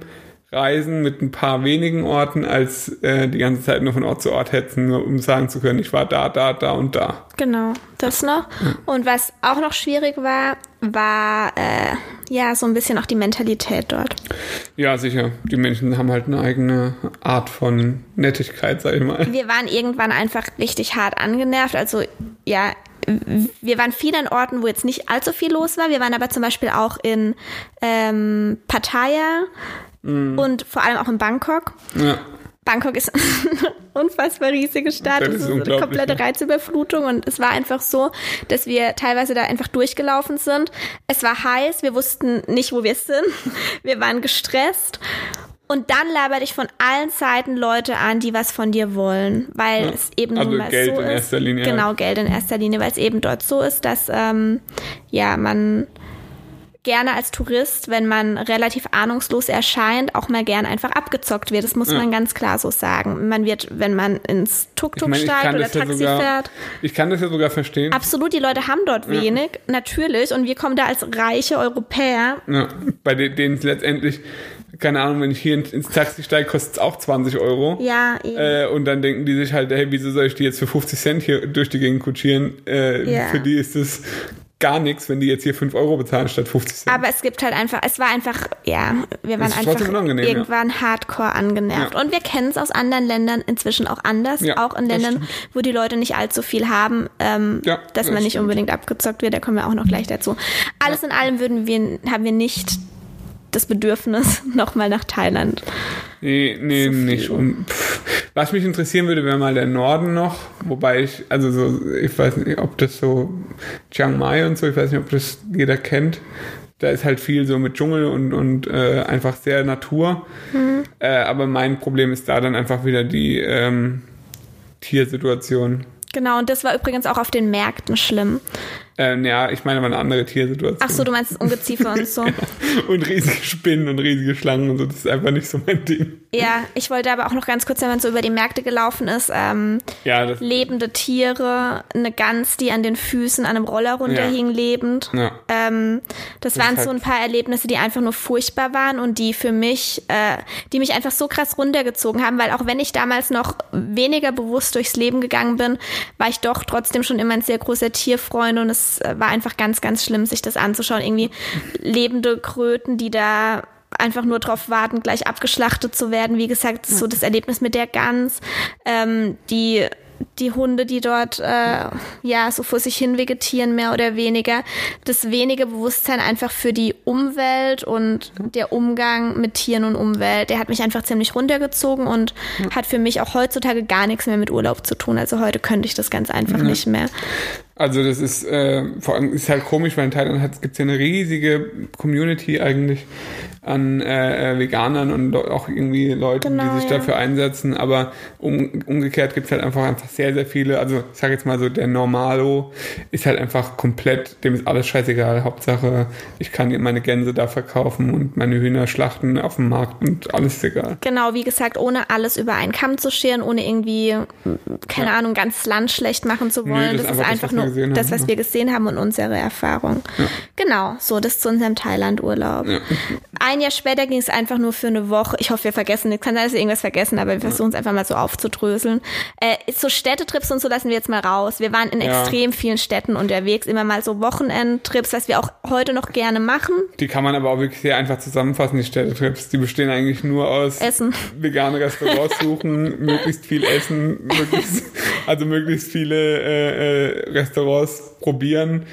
Speaker 2: reisen mit ein paar wenigen Orten, als äh, die ganze Zeit nur von Ort zu Ort hetzen, nur um sagen zu können, ich war da, da, da und da.
Speaker 1: Genau, das noch. Und was auch noch schwierig war, war äh, ja so ein bisschen auch die Mentalität dort.
Speaker 2: Ja, sicher. Die Menschen haben halt eine eigene Art von Nettigkeit, sag ich mal.
Speaker 1: Wir waren irgendwann einfach richtig hart angenervt. Also ja, wir waren viel an Orten, wo jetzt nicht allzu viel los war. Wir waren aber zum Beispiel auch in ähm, Pattaya und vor allem auch in Bangkok.
Speaker 2: Ja.
Speaker 1: Bangkok ist eine unfassbar riesige Stadt.
Speaker 2: Das
Speaker 1: Es
Speaker 2: ist
Speaker 1: ist eine komplette. Reizüberflutung und es war einfach so, dass wir teilweise da einfach durchgelaufen sind. Es war heiß, wir wussten nicht, wo wir sind. Wir waren gestresst. Und dann labert dich von allen Seiten Leute an, die was von dir wollen, weil
Speaker 2: Ja.
Speaker 1: es eben
Speaker 2: Also
Speaker 1: nun mal
Speaker 2: Geld
Speaker 1: so
Speaker 2: in
Speaker 1: ist.
Speaker 2: erster Linie
Speaker 1: Genau,
Speaker 2: halt.
Speaker 1: Geld in erster Linie, weil es eben dort so ist, dass ähm, ja man gerne als Tourist, wenn man relativ ahnungslos erscheint, auch mal gern einfach abgezockt wird. Das muss
Speaker 2: Ja.
Speaker 1: man ganz klar so sagen. Man wird, wenn man ins Tuk-Tuk
Speaker 2: ich
Speaker 1: steigt
Speaker 2: kann
Speaker 1: oder
Speaker 2: das ja
Speaker 1: Taxi
Speaker 2: sogar,
Speaker 1: fährt.
Speaker 2: ich kann das ja sogar verstehen.
Speaker 1: Absolut, die Leute haben dort wenig, natürlich. Und wir kommen da als reiche Europäer.
Speaker 2: Bei de- denen es letztendlich, keine Ahnung, wenn ich hier ins, Taxi steige, kostet es auch 20 Euro.
Speaker 1: Ja, eben.
Speaker 2: Äh, und dann denken die sich halt, hey, wieso soll ich die jetzt für 50 Cent hier durch die Gegend kutschieren? Äh,
Speaker 1: Ja.
Speaker 2: Für die ist es gar nichts, wenn die jetzt hier 5 Euro bezahlen statt 50 Cent.
Speaker 1: Aber es gibt halt einfach, es war einfach, ja, wir waren einfach
Speaker 2: unangenehm, ja.
Speaker 1: irgendwann hardcore angenervt.
Speaker 2: Ja.
Speaker 1: Und wir kennen es aus anderen Ländern inzwischen auch anders,
Speaker 2: Ja,
Speaker 1: auch in Ländern, wo die Leute nicht allzu viel haben, ähm, dass
Speaker 2: das
Speaker 1: man nicht
Speaker 2: stimmt.
Speaker 1: unbedingt abgezockt wird, da kommen wir auch noch gleich dazu. Alles in allem würden wir, haben wir nicht das Bedürfnis, nochmal nach Thailand.
Speaker 2: Nee, nee, nicht. Um, pff. Was mich interessieren würde, wäre mal der Norden noch. Wobei ich, also so, ich weiß nicht, ob das so Chiang Mai und so, ich weiß nicht, ob das jeder kennt. Da ist halt viel so mit Dschungel und, und äh, einfach sehr Natur. Äh, aber mein Problem ist da dann einfach wieder die ähm, Tiersituation.
Speaker 1: Genau, und das war übrigens auch auf den Märkten schlimm.
Speaker 2: Ähm, ja, ich meine aber eine andere Tiersituation.
Speaker 1: Ach so, du meinst Ungeziefer und so.
Speaker 2: und riesige Spinnen und riesige Schlangen und so, das ist einfach nicht so mein Ding.
Speaker 1: Ja, ich wollte aber auch noch ganz kurz, wenn man so über die Märkte gelaufen ist, ähm,
Speaker 2: Ja,
Speaker 1: lebende Tiere, eine Gans, die an den Füßen an einem Roller runterhing, lebend.
Speaker 2: ja.
Speaker 1: Ähm, das,
Speaker 2: Das
Speaker 1: waren
Speaker 2: ist
Speaker 1: so
Speaker 2: halt-
Speaker 1: ein paar Erlebnisse, die einfach nur furchtbar waren und die für mich, äh, die mich einfach so krass runtergezogen haben, weil auch wenn ich damals noch weniger bewusst durchs Leben gegangen bin, war ich doch trotzdem schon immer ein sehr großer Tierfreund und es äh, war einfach ganz, ganz schlimm, sich das anzuschauen. Irgendwie lebende Kröten, die da einfach nur drauf warten, gleich abgeschlachtet zu werden. Wie gesagt, so das Erlebnis mit der Gans, ähm, die die Hunde, die dort äh, ja so vor sich hin vegetieren, mehr oder weniger. Das wenige Bewusstsein einfach für die Umwelt und der Umgang mit Tieren und Umwelt, der hat mich einfach ziemlich runtergezogen und hat für mich auch heutzutage gar nichts mehr mit Urlaub zu tun. Also heute könnte ich das ganz einfach nicht mehr.
Speaker 2: Also das ist äh, vor allem ist halt komisch, weil in Thailand gibt es ja eine riesige Community eigentlich an äh, äh, Veganern und auch irgendwie Leuten,
Speaker 1: Genau,
Speaker 2: die sich
Speaker 1: ja.
Speaker 2: dafür einsetzen. Aber um, umgekehrt gibt es halt einfach einfach sehr, sehr viele. Also ich sage jetzt mal so, der Normalo ist halt einfach komplett, dem ist alles scheißegal. Hauptsache, ich kann meine Gänse da verkaufen und meine Hühner schlachten auf dem Markt und alles ist egal.
Speaker 1: Genau, wie gesagt, ohne alles über einen Kamm zu scheren, ohne irgendwie, keine
Speaker 2: Ja.
Speaker 1: Ahnung, ganz Land schlecht machen zu wollen.
Speaker 2: das
Speaker 1: das,
Speaker 2: ist einfach das,
Speaker 1: nur
Speaker 2: gesehen
Speaker 1: das,
Speaker 2: haben,
Speaker 1: was
Speaker 2: ja.
Speaker 1: wir gesehen haben und unsere Erfahrung. Genau, so, das zu unserem Thailand-Urlaub. ein Jahr später ging es einfach nur für eine Woche. Ich hoffe, wir vergessen nichts. Kann sein, dass wir irgendwas vergessen, aber wir versuchen es einfach mal so aufzudröseln. Äh, so Städtetrips und so lassen wir jetzt mal raus. Wir waren in
Speaker 2: Ja.
Speaker 1: extrem vielen Städten unterwegs, immer mal so Wochenendtrips, was wir auch heute noch gerne machen.
Speaker 2: Die kann man aber auch wirklich sehr einfach zusammenfassen, die Städtetrips. Die bestehen eigentlich nur aus
Speaker 1: Essen.
Speaker 2: vegane Restaurants suchen, möglichst viel essen, möglichst, also möglichst viele äh, äh, Restaurants probieren.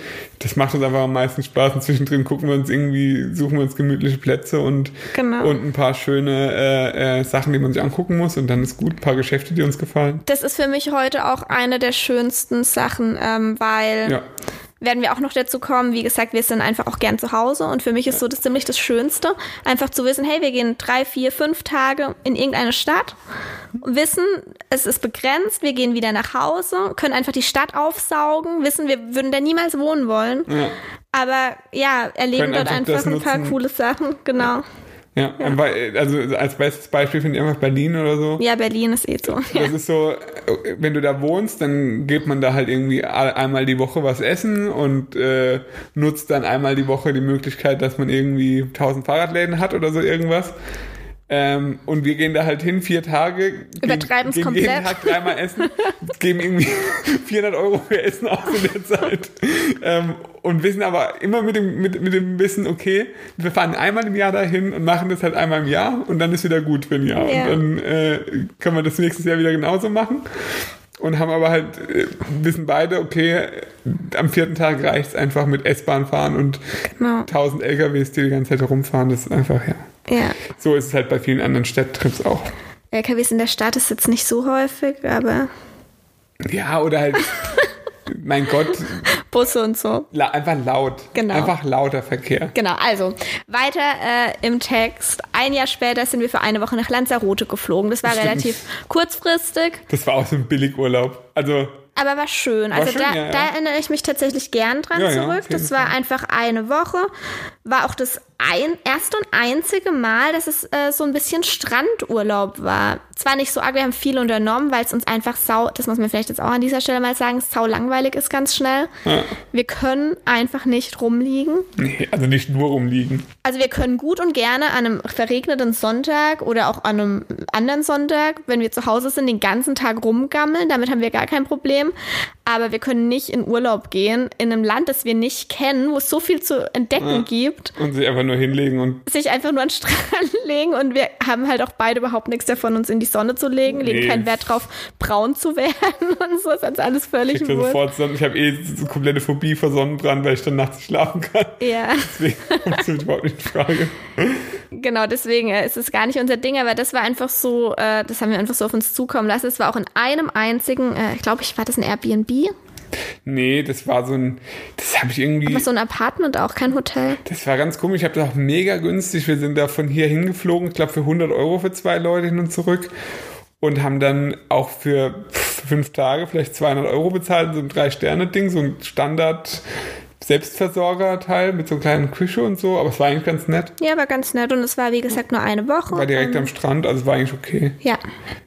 Speaker 2: Das macht uns einfach am meisten Spaß. Und zwischendrin gucken wir uns irgendwie, suchen wir uns gemütliche Plätze und,
Speaker 1: Genau.
Speaker 2: und ein paar schöne äh, äh, Sachen, die man sich angucken muss. Und dann ist gut, ein paar Geschäfte, die uns gefallen.
Speaker 1: Das ist für mich heute auch eine der schönsten Sachen, ähm, weil
Speaker 2: Ja.
Speaker 1: Werden wir auch noch dazu kommen. Wie gesagt, wir sind einfach auch gern zu Hause und für mich ist so das ziemlich das Schönste, einfach zu wissen, hey, wir gehen drei, vier, fünf Tage in irgendeine Stadt, wissen, es ist begrenzt, wir gehen wieder nach Hause, können einfach die Stadt aufsaugen, wissen, wir würden da niemals wohnen wollen,
Speaker 2: Ja.
Speaker 1: aber ja, erleben
Speaker 2: Können
Speaker 1: dort
Speaker 2: einfach
Speaker 1: einfach ein paar
Speaker 2: nutzen.
Speaker 1: coole Sachen, genau.
Speaker 2: Ja, weil, also als bestes Beispiel finde ich einfach Berlin oder so.
Speaker 1: Ja, Berlin ist eh so. Ja.
Speaker 2: Das ist so, wenn du da wohnst, dann geht man da halt irgendwie einmal die Woche was essen und äh, nutzt dann einmal die Woche die Möglichkeit, dass man irgendwie 1000 Fahrradläden hat oder so irgendwas. Ähm, und wir gehen da halt hin, vier Tage. gehen-
Speaker 1: Übertreiben's
Speaker 2: gehen jeden
Speaker 1: komplett.
Speaker 2: Tag dreimal essen, geben irgendwie 400 Euro für Essen aus in der Zeit. Ähm, und wissen aber immer mit dem, mit, mit dem Wissen, okay, wir fahren einmal im Jahr dahin und machen das halt einmal im Jahr und dann ist wieder gut für ein Jahr.
Speaker 1: Ja.
Speaker 2: Und dann äh, können wir das nächstes Jahr wieder genauso machen. Und haben aber halt, äh, wissen beide, okay, am vierten Tag reicht es einfach mit S-Bahn fahren und
Speaker 1: Genau.
Speaker 2: 1000 LKWs, die die ganze Zeit herumfahren. Das ist einfach, ja.
Speaker 1: Ja.
Speaker 2: So ist es halt bei vielen anderen Städtetrips auch.
Speaker 1: LKWs in der Stadt ist jetzt nicht so häufig, aber
Speaker 2: Ja, oder halt, mein Gott,
Speaker 1: Busse und so.
Speaker 2: la einfach laut.
Speaker 1: Genau.
Speaker 2: Einfach lauter Verkehr.
Speaker 1: Genau, also weiter äh, im Text. Ein Jahr später sind wir für eine Woche nach Lanzarote geflogen. Das war
Speaker 2: Stimmt.
Speaker 1: relativ kurzfristig,
Speaker 2: Das war auch so ein Billigurlaub. Also,
Speaker 1: aber war schön. Also
Speaker 2: schön,
Speaker 1: da,
Speaker 2: ja, ja.
Speaker 1: da erinnere ich mich tatsächlich gern dran
Speaker 2: Ja,
Speaker 1: zurück. das war einfach eine Woche. War auch das ein, erste und einzige Mal, dass es äh, so ein bisschen Strandurlaub war. Zwar nicht so arg, wir haben viel unternommen, weil es uns einfach sau, das muss man vielleicht jetzt auch an dieser Stelle mal sagen, sau langweilig ist ganz schnell.
Speaker 2: ja.
Speaker 1: Wir können einfach nicht rumliegen.
Speaker 2: nee, also nicht nur rumliegen.
Speaker 1: Also wir können gut und gerne an einem verregneten Sonntag oder auch an einem anderen Sonntag, wenn wir zu Hause sind, den ganzen Tag rumgammeln. Damit haben wir gar kein Problem. Aber wir können nicht in Urlaub gehen in einem Land, das wir nicht kennen, wo es so viel zu entdecken gibt,
Speaker 2: Und sich einfach nur hinlegen und
Speaker 1: sich einfach nur an den Strand legen. Und wir haben halt auch beide überhaupt nichts davon, uns in die Sonne zu legen, legen
Speaker 2: Nee.
Speaker 1: keinen Wert drauf, braun zu werden und so. Ist alles völlig wurscht.
Speaker 2: sofort Sonnen. Ich habe eh so komplette Phobie vor Sonnenbrand, weil ich dann nachts schlafen kann.
Speaker 1: Ja.
Speaker 2: Deswegen kommt es überhaupt nicht in Frage.
Speaker 1: Genau, deswegen äh, ist es gar nicht unser Ding, aber das war einfach so, äh, das haben wir einfach so auf uns zukommen lassen. Es war auch in einem einzigen, äh, ich glaube, ich war das ein Airbnb,
Speaker 2: Nee, das war so ein, das habe ich irgendwie,
Speaker 1: aber so ein Apartment auch, kein Hotel.
Speaker 2: das war ganz komisch. Ich habe das auch mega günstig. Wir sind da von hier hingeflogen, ich glaube für 100 Euro für zwei Leute hin und zurück. Und haben dann auch für fünf Tage vielleicht 200 Euro bezahlt, so ein Drei-Sterne-Ding, so ein Standard Selbstversorger-Teil mit so einer kleinen Küche und so. Aber es war eigentlich ganz nett.
Speaker 1: Ja, war ganz nett und es war, wie gesagt, nur eine Woche.
Speaker 2: War direkt am Strand, also war eigentlich okay.
Speaker 1: Ja,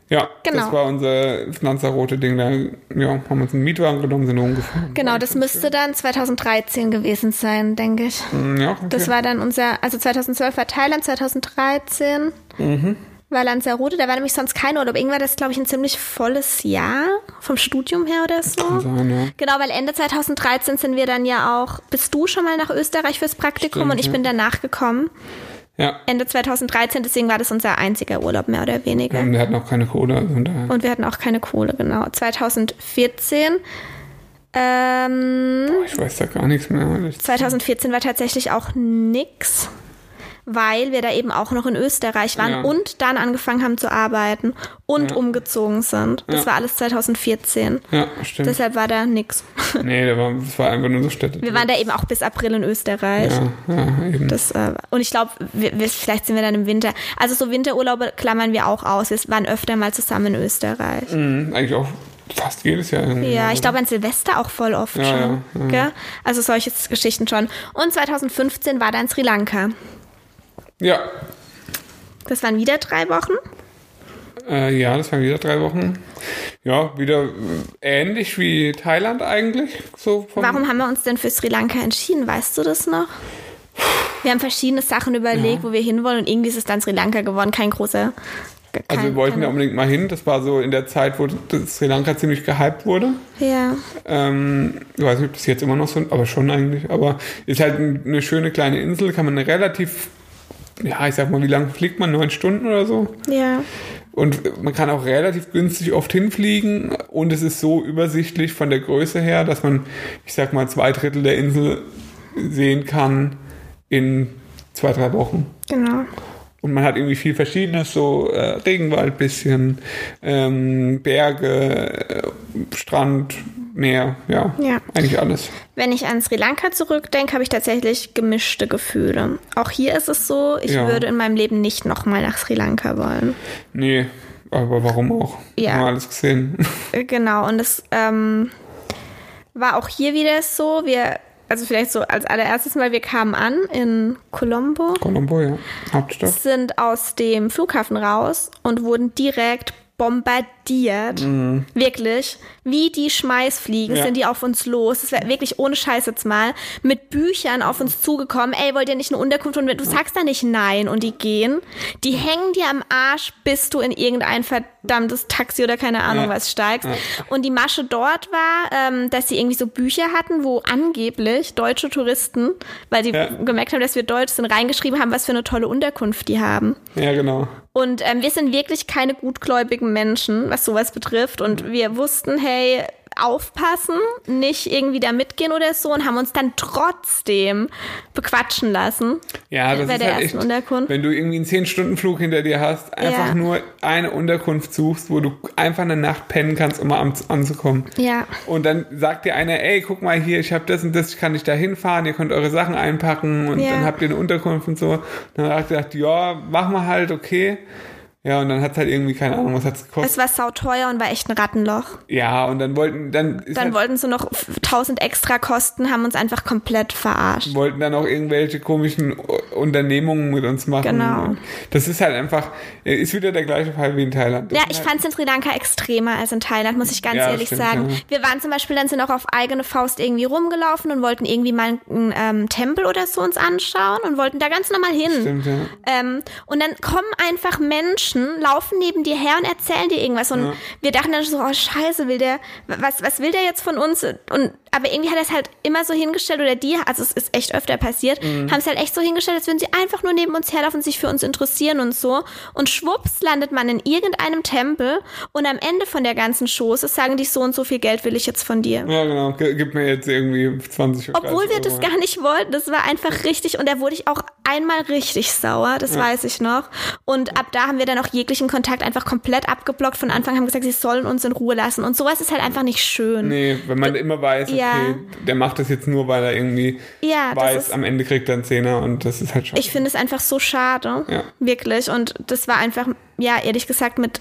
Speaker 2: Ja,
Speaker 1: Genau.
Speaker 2: das war unser Lanzarote Ding. Da ja, haben wir uns einen Mietwagen genommen, sind rumgefahren.
Speaker 1: genau, das müsste dann 2013 gewesen sein, denke ich.
Speaker 2: Mm, Ja, okay.
Speaker 1: Das war dann unser, also 2012 war Thailand, 2013
Speaker 2: Mhm.
Speaker 1: War Lanzarote, da war nämlich sonst kein Urlaub. Irgendwann war das, glaube ich, ein ziemlich volles Jahr vom Studium her oder so.
Speaker 2: Kann sein, ja.
Speaker 1: Genau, weil Ende 2013 sind wir dann ja auch, bist du schon mal nach Österreich fürs Praktikum
Speaker 2: Stimmt,
Speaker 1: und ich
Speaker 2: ja.
Speaker 1: bin danach gekommen.
Speaker 2: Ja,
Speaker 1: Ende 2013, deswegen war das unser einziger Urlaub mehr oder weniger.
Speaker 2: und wir hatten auch keine Kohle, also.
Speaker 1: Und wir hatten auch keine Kohle, genau. 2014, ähm,
Speaker 2: Ich weiß da gar nichts mehr. Ich-
Speaker 1: 2014 war tatsächlich auch nix, weil wir da eben auch noch in Österreich waren
Speaker 2: Ja.
Speaker 1: und dann angefangen haben zu arbeiten und
Speaker 2: Ja.
Speaker 1: umgezogen sind. Das war alles 2014.
Speaker 2: Ja, stimmt.
Speaker 1: Deshalb war da nix.
Speaker 2: nee, da war, das war einfach nur so Städte.
Speaker 1: Wir waren da eben auch bis April in Österreich.
Speaker 2: ja, eben.
Speaker 1: Das, äh, und ich glaube, vielleicht sind wir dann im Winter. Also so Winterurlaube klammern wir auch aus. Wir waren öfter mal zusammen in Österreich.
Speaker 2: Mhm, eigentlich auch fast jedes Jahr irgendwie.
Speaker 1: Ja, ich glaube an Silvester auch voll oft
Speaker 2: Ja,
Speaker 1: schon.
Speaker 2: ja, ja.
Speaker 1: Also solche Geschichten schon. Und 2015 war dann Sri Lanka.
Speaker 2: Ja,
Speaker 1: Das waren wieder drei Wochen.
Speaker 2: äh, ja, das waren wieder drei Wochen. Ja, wieder äh, ähnlich wie Thailand eigentlich. So
Speaker 1: Warum haben wir uns denn für Sri Lanka entschieden? Weißt du das noch? Wir haben verschiedene Sachen überlegt,
Speaker 2: Ja.
Speaker 1: wo wir hinwollen und irgendwie ist es dann Sri Lanka geworden. Kein großer. Kein,
Speaker 2: Also wir wollten ja unbedingt mal hin. Das war so in der Zeit, wo Sri Lanka ziemlich gehypt wurde.
Speaker 1: Ja.
Speaker 2: Ähm, ich weiß nicht, ob das jetzt immer noch so, aber schon eigentlich. Aber ist halt ein- eine schöne kleine Insel, kann man relativ, ja, ich sag mal, wie lange fliegt man? Neun Stunden oder so?
Speaker 1: Ja.
Speaker 2: Und man kann auch relativ günstig oft hinfliegen und es ist so übersichtlich von der Größe her, dass man, ich sag mal, zwei Drittel der Insel sehen kann in zwei, drei Wochen.
Speaker 1: Genau.
Speaker 2: Und man hat irgendwie viel Verschiedenes, so äh, Regenwald, bisschen ähm, Berge, äh, Strand, Meer, ja,
Speaker 1: Ja.
Speaker 2: eigentlich alles.
Speaker 1: Wenn ich an Sri Lanka zurückdenke, habe ich tatsächlich gemischte Gefühle. Auch hier ist es so, ich
Speaker 2: Ja.
Speaker 1: würde in meinem Leben nicht nochmal nach Sri Lanka wollen.
Speaker 2: Nee, aber warum auch?
Speaker 1: Ja.
Speaker 2: Haben wir alles gesehen.
Speaker 1: Äh, Genau, und es ähm, war auch hier wieder so, wir, also vielleicht so als allererstes mal, wir kamen an in Colombo,
Speaker 2: Colombo, ja, Hauptstadt.
Speaker 1: sind aus dem Flughafen raus und wurden direkt bombardiert. Wirklich. Wie die Schmeißfliegen
Speaker 2: Ja.
Speaker 1: sind die auf uns los. Das wäre wirklich ohne Scheiß jetzt mal. Mit Büchern auf uns zugekommen. Ey, wollt ihr nicht eine Unterkunft? Und du sagst da nicht nein und die gehen. Die hängen dir am Arsch, bis du in irgendein verdammtes Taxi oder keine Ahnung
Speaker 2: Ja.
Speaker 1: was steigst.
Speaker 2: Ja.
Speaker 1: Und die Masche dort war, ähm, dass sie irgendwie so Bücher hatten, wo angeblich deutsche Touristen, weil sie gemerkt haben, dass wir Deutsch sind, reingeschrieben haben, was für eine tolle Unterkunft die haben.
Speaker 2: Ja, genau.
Speaker 1: Und ähm, wir sind wirklich keine gutgläubigen Menschen, was sowas betrifft. Und wir wussten, hey, aufpassen, nicht irgendwie da mitgehen oder so und haben uns dann trotzdem bequatschen lassen.
Speaker 2: Ja, das
Speaker 1: Bei
Speaker 2: ist
Speaker 1: der
Speaker 2: halt
Speaker 1: ersten
Speaker 2: echt,
Speaker 1: Unterkunft.
Speaker 2: wenn du irgendwie einen 10-Stunden-Flug hinter dir hast, einfach
Speaker 1: Ja.
Speaker 2: nur eine Unterkunft suchst, wo du einfach eine Nacht pennen kannst, um mal an, anzukommen.
Speaker 1: Ja.
Speaker 2: Und dann sagt dir einer, ey, guck mal hier, ich habe das und das, ich kann nicht da hinfahren, ihr könnt eure Sachen einpacken und
Speaker 1: Ja.
Speaker 2: dann habt ihr eine Unterkunft und so. Dann hat er gesagt, ja, machen wir halt, okay. Ja, und dann hat halt irgendwie, keine Ahnung, was hat's gekostet.
Speaker 1: Es war sauteuer und war echt ein Rattenloch.
Speaker 2: ja, und dann wollten, dann,
Speaker 1: Dann
Speaker 2: halt,
Speaker 1: wollten sie noch 1000 extra Kosten, haben uns einfach komplett verarscht.
Speaker 2: wollten dann auch irgendwelche komischen Unternehmungen mit uns machen.
Speaker 1: Genau.
Speaker 2: Das ist halt einfach, ist wieder der gleiche Fall wie in Thailand. Das
Speaker 1: Ja, ich
Speaker 2: halt,
Speaker 1: fand es in Sri Lanka extremer als in Thailand, muss ich ganz
Speaker 2: Ja,
Speaker 1: ehrlich
Speaker 2: stimmt,
Speaker 1: sagen.
Speaker 2: ja.
Speaker 1: Wir waren zum Beispiel dann sind auch auf eigene Faust irgendwie rumgelaufen und wollten irgendwie mal einen ähm, Tempel oder so uns anschauen und wollten da ganz normal hin.
Speaker 2: Stimmt, ja.
Speaker 1: Ähm, und dann kommen einfach Menschen, laufen neben dir her und erzählen dir irgendwas. Und
Speaker 2: Ja.
Speaker 1: wir dachten dann so, oh scheiße, will der, was, was will der jetzt von uns? Und aber irgendwie hat er es halt immer so hingestellt, oder die, also es ist echt öfter passiert,
Speaker 2: Mhm.
Speaker 1: haben es halt echt so hingestellt, als würden sie einfach nur neben uns herlaufen sich für uns interessieren und so. Und schwupps landet man in irgendeinem Tempel und am Ende von der ganzen Chose sagen die so und so viel Geld will ich jetzt von dir.
Speaker 2: Ja, genau. Gib mir jetzt irgendwie 20 oder
Speaker 1: Obwohl
Speaker 2: 30
Speaker 1: wir das
Speaker 2: Euro.
Speaker 1: gar nicht wollten. Das war einfach richtig. Und da wurde ich auch einmal richtig sauer. Das weiß ich noch. Und ab da haben wir dann auch jeglichen Kontakt einfach komplett abgeblockt. Von Anfang haben gesagt, sie sollen uns in Ruhe lassen. Und sowas ist halt einfach nicht schön.
Speaker 2: Nee, wenn man immer weiß, okay, der macht das jetzt nur, weil er irgendwie
Speaker 1: Ja,
Speaker 2: weiß,
Speaker 1: ist-
Speaker 2: am Ende kriegt er einen Zehner und das ist halt schade.
Speaker 1: Ich finde es einfach so schade.
Speaker 2: Ja.
Speaker 1: Wirklich. Und das war einfach, ja, ehrlich gesagt, mit,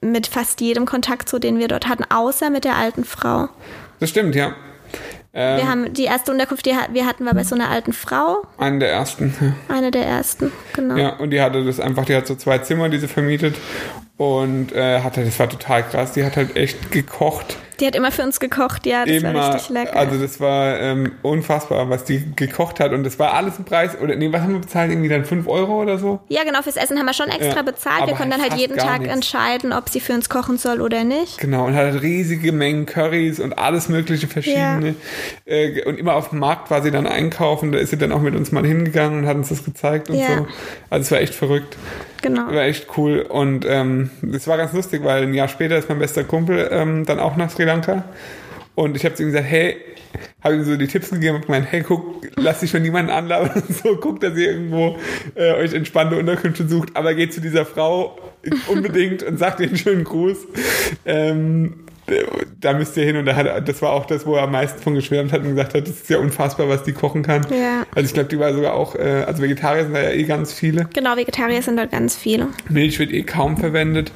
Speaker 1: mit fast jedem Kontakt, so den wir dort hatten, außer mit der alten Frau.
Speaker 2: das stimmt, ja. Ähm,
Speaker 1: Wir haben die erste Unterkunft, die wir hatten, war bei so einer alten Frau.
Speaker 2: einen der ersten. ja.
Speaker 1: Eine der ersten, genau.
Speaker 2: Ja, und die hatte das einfach, die hat so zwei Zimmer, die sie vermietet und äh, hatte, das war total krass, die hat halt echt gekocht.
Speaker 1: Die hat immer für uns gekocht, ja, das war
Speaker 2: Immer,
Speaker 1: richtig lecker.
Speaker 2: also das war ähm, unfassbar, was die gekocht hat und das war alles im Preis, oder nee, was haben wir bezahlt, irgendwie dann 5 Euro oder so?
Speaker 1: Ja, genau, fürs Essen haben wir schon extra
Speaker 2: Ja,
Speaker 1: bezahlt. Wir konnten dann
Speaker 2: halt
Speaker 1: jeden Tag
Speaker 2: nichts.
Speaker 1: entscheiden, ob sie für uns kochen soll oder nicht.
Speaker 2: Genau, und hat riesige Mengen Currys und alles mögliche verschiedene. Äh, und immer auf dem Markt war sie dann einkaufen, da ist sie dann auch mit uns mal hingegangen und hat uns das gezeigt und
Speaker 1: Ja.
Speaker 2: so. Also es war echt verrückt.
Speaker 1: Genau.
Speaker 2: War echt cool. Und ähm, es war ganz lustig, weil ein Jahr später ist mein bester Kumpel ähm, dann auch nach Sri Lanka. Und ich habe zu ihm gesagt, hey, habe ihm so die Tipps gegeben und gemeint, hey, guck, lass dich von niemandem anlaufen und so, guck, dass ihr irgendwo äh, euch entspannte Unterkünfte sucht, aber geht zu dieser Frau unbedingt und sagt ihr einen schönen Gruß. Ähm, da müsst ihr hin und da hat, das war auch das, wo er am meisten von geschwärmt hat und gesagt hat, das ist ja unfassbar, was die kochen kann.
Speaker 1: Ja.
Speaker 2: Also ich glaube, die war sogar auch, äh, also Vegetarier sind da ja eh ganz viele.
Speaker 1: Genau, Vegetarier sind dort ganz viele.
Speaker 2: Milch wird eh kaum verwendet.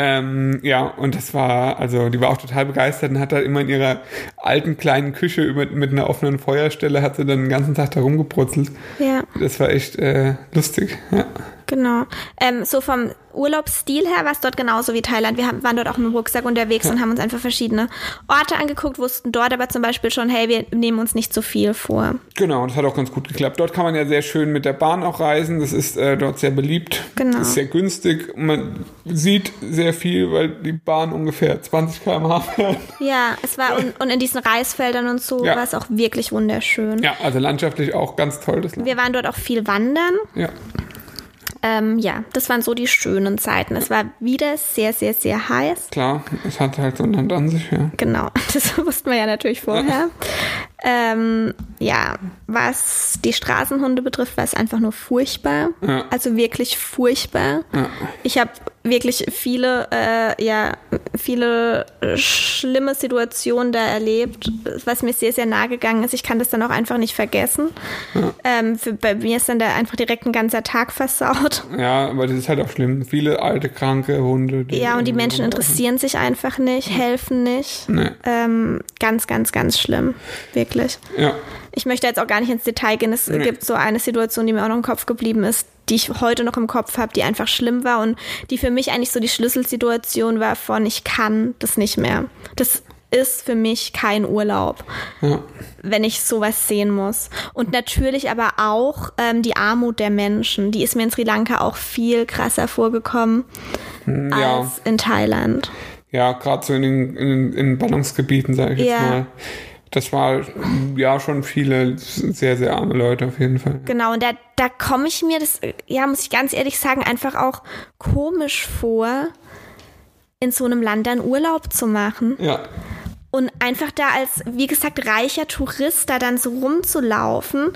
Speaker 2: Ähm, ja, und das war, also die war auch total begeistert und hat da immer in ihrer alten kleinen Küche mit, mit einer offenen Feuerstelle, hat sie dann den ganzen Tag da rumgebrutzelt.
Speaker 1: Ja.
Speaker 2: Das war echt äh, lustig. Ja.
Speaker 1: Genau. Ähm, so vom Urlaubsstil her war es dort genauso wie Thailand. Wir haben, waren dort auch mit dem Rucksack unterwegs ja. und haben uns einfach verschiedene Orte angeguckt, wussten dort aber zum Beispiel schon, hey, wir nehmen uns nicht zu viel vor.
Speaker 2: Genau, das hat auch ganz gut geklappt. Dort kann man ja sehr schön mit der Bahn auch reisen. Das ist äh, dort sehr beliebt. Genau. Ist sehr günstig. Man sieht sehr viel, weil die Bahn ungefähr 20 km/h fährt.
Speaker 1: Ja, es war und, und in diesen Reisfeldern und so ja. war es auch wirklich wunderschön.
Speaker 2: Ja, also landschaftlich auch ganz toll. Das
Speaker 1: Land. Wir waren dort auch viel wandern.
Speaker 2: Ja.
Speaker 1: Ähm, ja, das waren so die schönen Zeiten. Es war wieder sehr, sehr, sehr heiß.
Speaker 2: Klar, es hat halt so ein Land an sich, ja.
Speaker 1: Genau, das wussten wir ja natürlich vorher. Ähm, ja, was die Straßenhunde betrifft, war es einfach nur furchtbar. Ja. Also wirklich furchtbar. Ja. Ich habe wirklich viele, äh, ja, viele schlimme Situationen da erlebt, was mir sehr, sehr nahe gegangen ist. Ich kann das dann auch einfach nicht vergessen. Ja. Ähm, für, bei mir ist dann da einfach direkt ein ganzer Tag versaut.
Speaker 2: Ja, aber das ist halt auch schlimm. Viele alte, kranke Hunde.
Speaker 1: Ja, und die Menschen interessieren sich einfach nicht, helfen nicht. Nee. Ähm, ganz, ganz, ganz schlimm. Wirklich.
Speaker 2: Ja.
Speaker 1: Ich möchte jetzt auch gar nicht ins Detail gehen. Es nee. gibt so eine Situation, die mir auch noch im Kopf geblieben ist, die ich heute noch im Kopf habe, die einfach schlimm war und die für mich eigentlich so die Schlüsselsituation war von, ich kann das nicht mehr. Das ist für mich kein Urlaub, ja. wenn ich sowas sehen muss. Und natürlich aber auch ähm, die Armut der Menschen, die ist mir in Sri Lanka auch viel krasser vorgekommen hm, ja. als in Thailand.
Speaker 2: Ja, gerade so in den, in, in Ballungsgebieten, sage ich jetzt mal das war ja schon viele sehr, sehr arme Leute auf jeden Fall.
Speaker 1: Genau, und da, da komme ich mir das, ja, muss ich ganz ehrlich sagen, einfach auch komisch vor, in so einem Land dann Urlaub zu machen.
Speaker 2: Ja.
Speaker 1: Und einfach da als, wie gesagt, reicher Tourist da dann so rumzulaufen.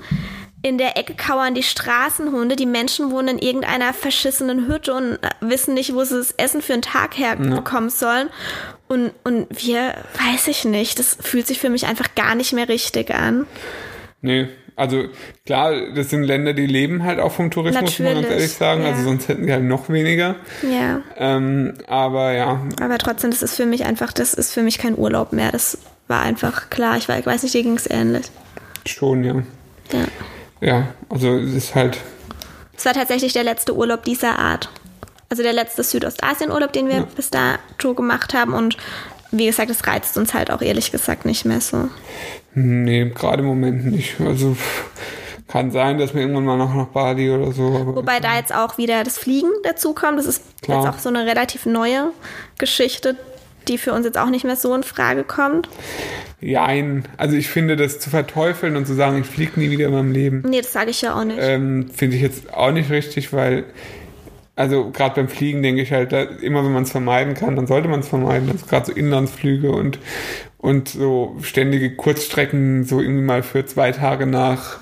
Speaker 1: In der Ecke kauern die Straßenhunde, die Menschen wohnen in irgendeiner verschissenen Hütte und wissen nicht, wo sie das Essen für einen Tag herbekommen ja. sollen. Und, und wir, weiß ich nicht, das fühlt sich für mich einfach gar nicht mehr richtig an.
Speaker 2: Nee, also klar, das sind Länder, die leben halt auch vom Tourismus, Natürlich, muss man ganz ehrlich sagen. Also ja. Also sonst hätten die halt noch weniger.
Speaker 1: Ja.
Speaker 2: Ähm, aber ja.
Speaker 1: Aber trotzdem, das ist für mich einfach, das ist für mich kein Urlaub mehr. Das war einfach klar. Ich weiß nicht, dir ging es ähnlich.
Speaker 2: Schon, ja.
Speaker 1: Ja.
Speaker 2: Ja, also es ist halt.
Speaker 1: Es war tatsächlich der letzte Urlaub dieser Art. Also der letzte Südostasien-Urlaub, den wir ja. bis dato gemacht haben. Und wie gesagt, es reizt uns halt auch ehrlich gesagt nicht mehr so.
Speaker 2: Nee, gerade im Moment nicht. Also kann sein, dass wir irgendwann mal noch nach Bali oder so.
Speaker 1: Wobei da jetzt auch wieder das Fliegen dazukommt. Das ist Klar. jetzt auch so eine relativ neue Geschichte, die für uns jetzt auch nicht mehr so in Frage kommt.
Speaker 2: Jein. Also ich finde, das zu verteufeln und zu sagen, ich fliege nie wieder in meinem Leben.
Speaker 1: Nee, das sage ich ja auch nicht.
Speaker 2: Ähm, finde ich jetzt auch nicht richtig, weil also gerade beim Fliegen denke ich halt, immer wenn man es vermeiden kann, dann sollte man es vermeiden. Also gerade so Inlandsflüge und, und so ständige Kurzstrecken, so irgendwie mal für zwei Tage nach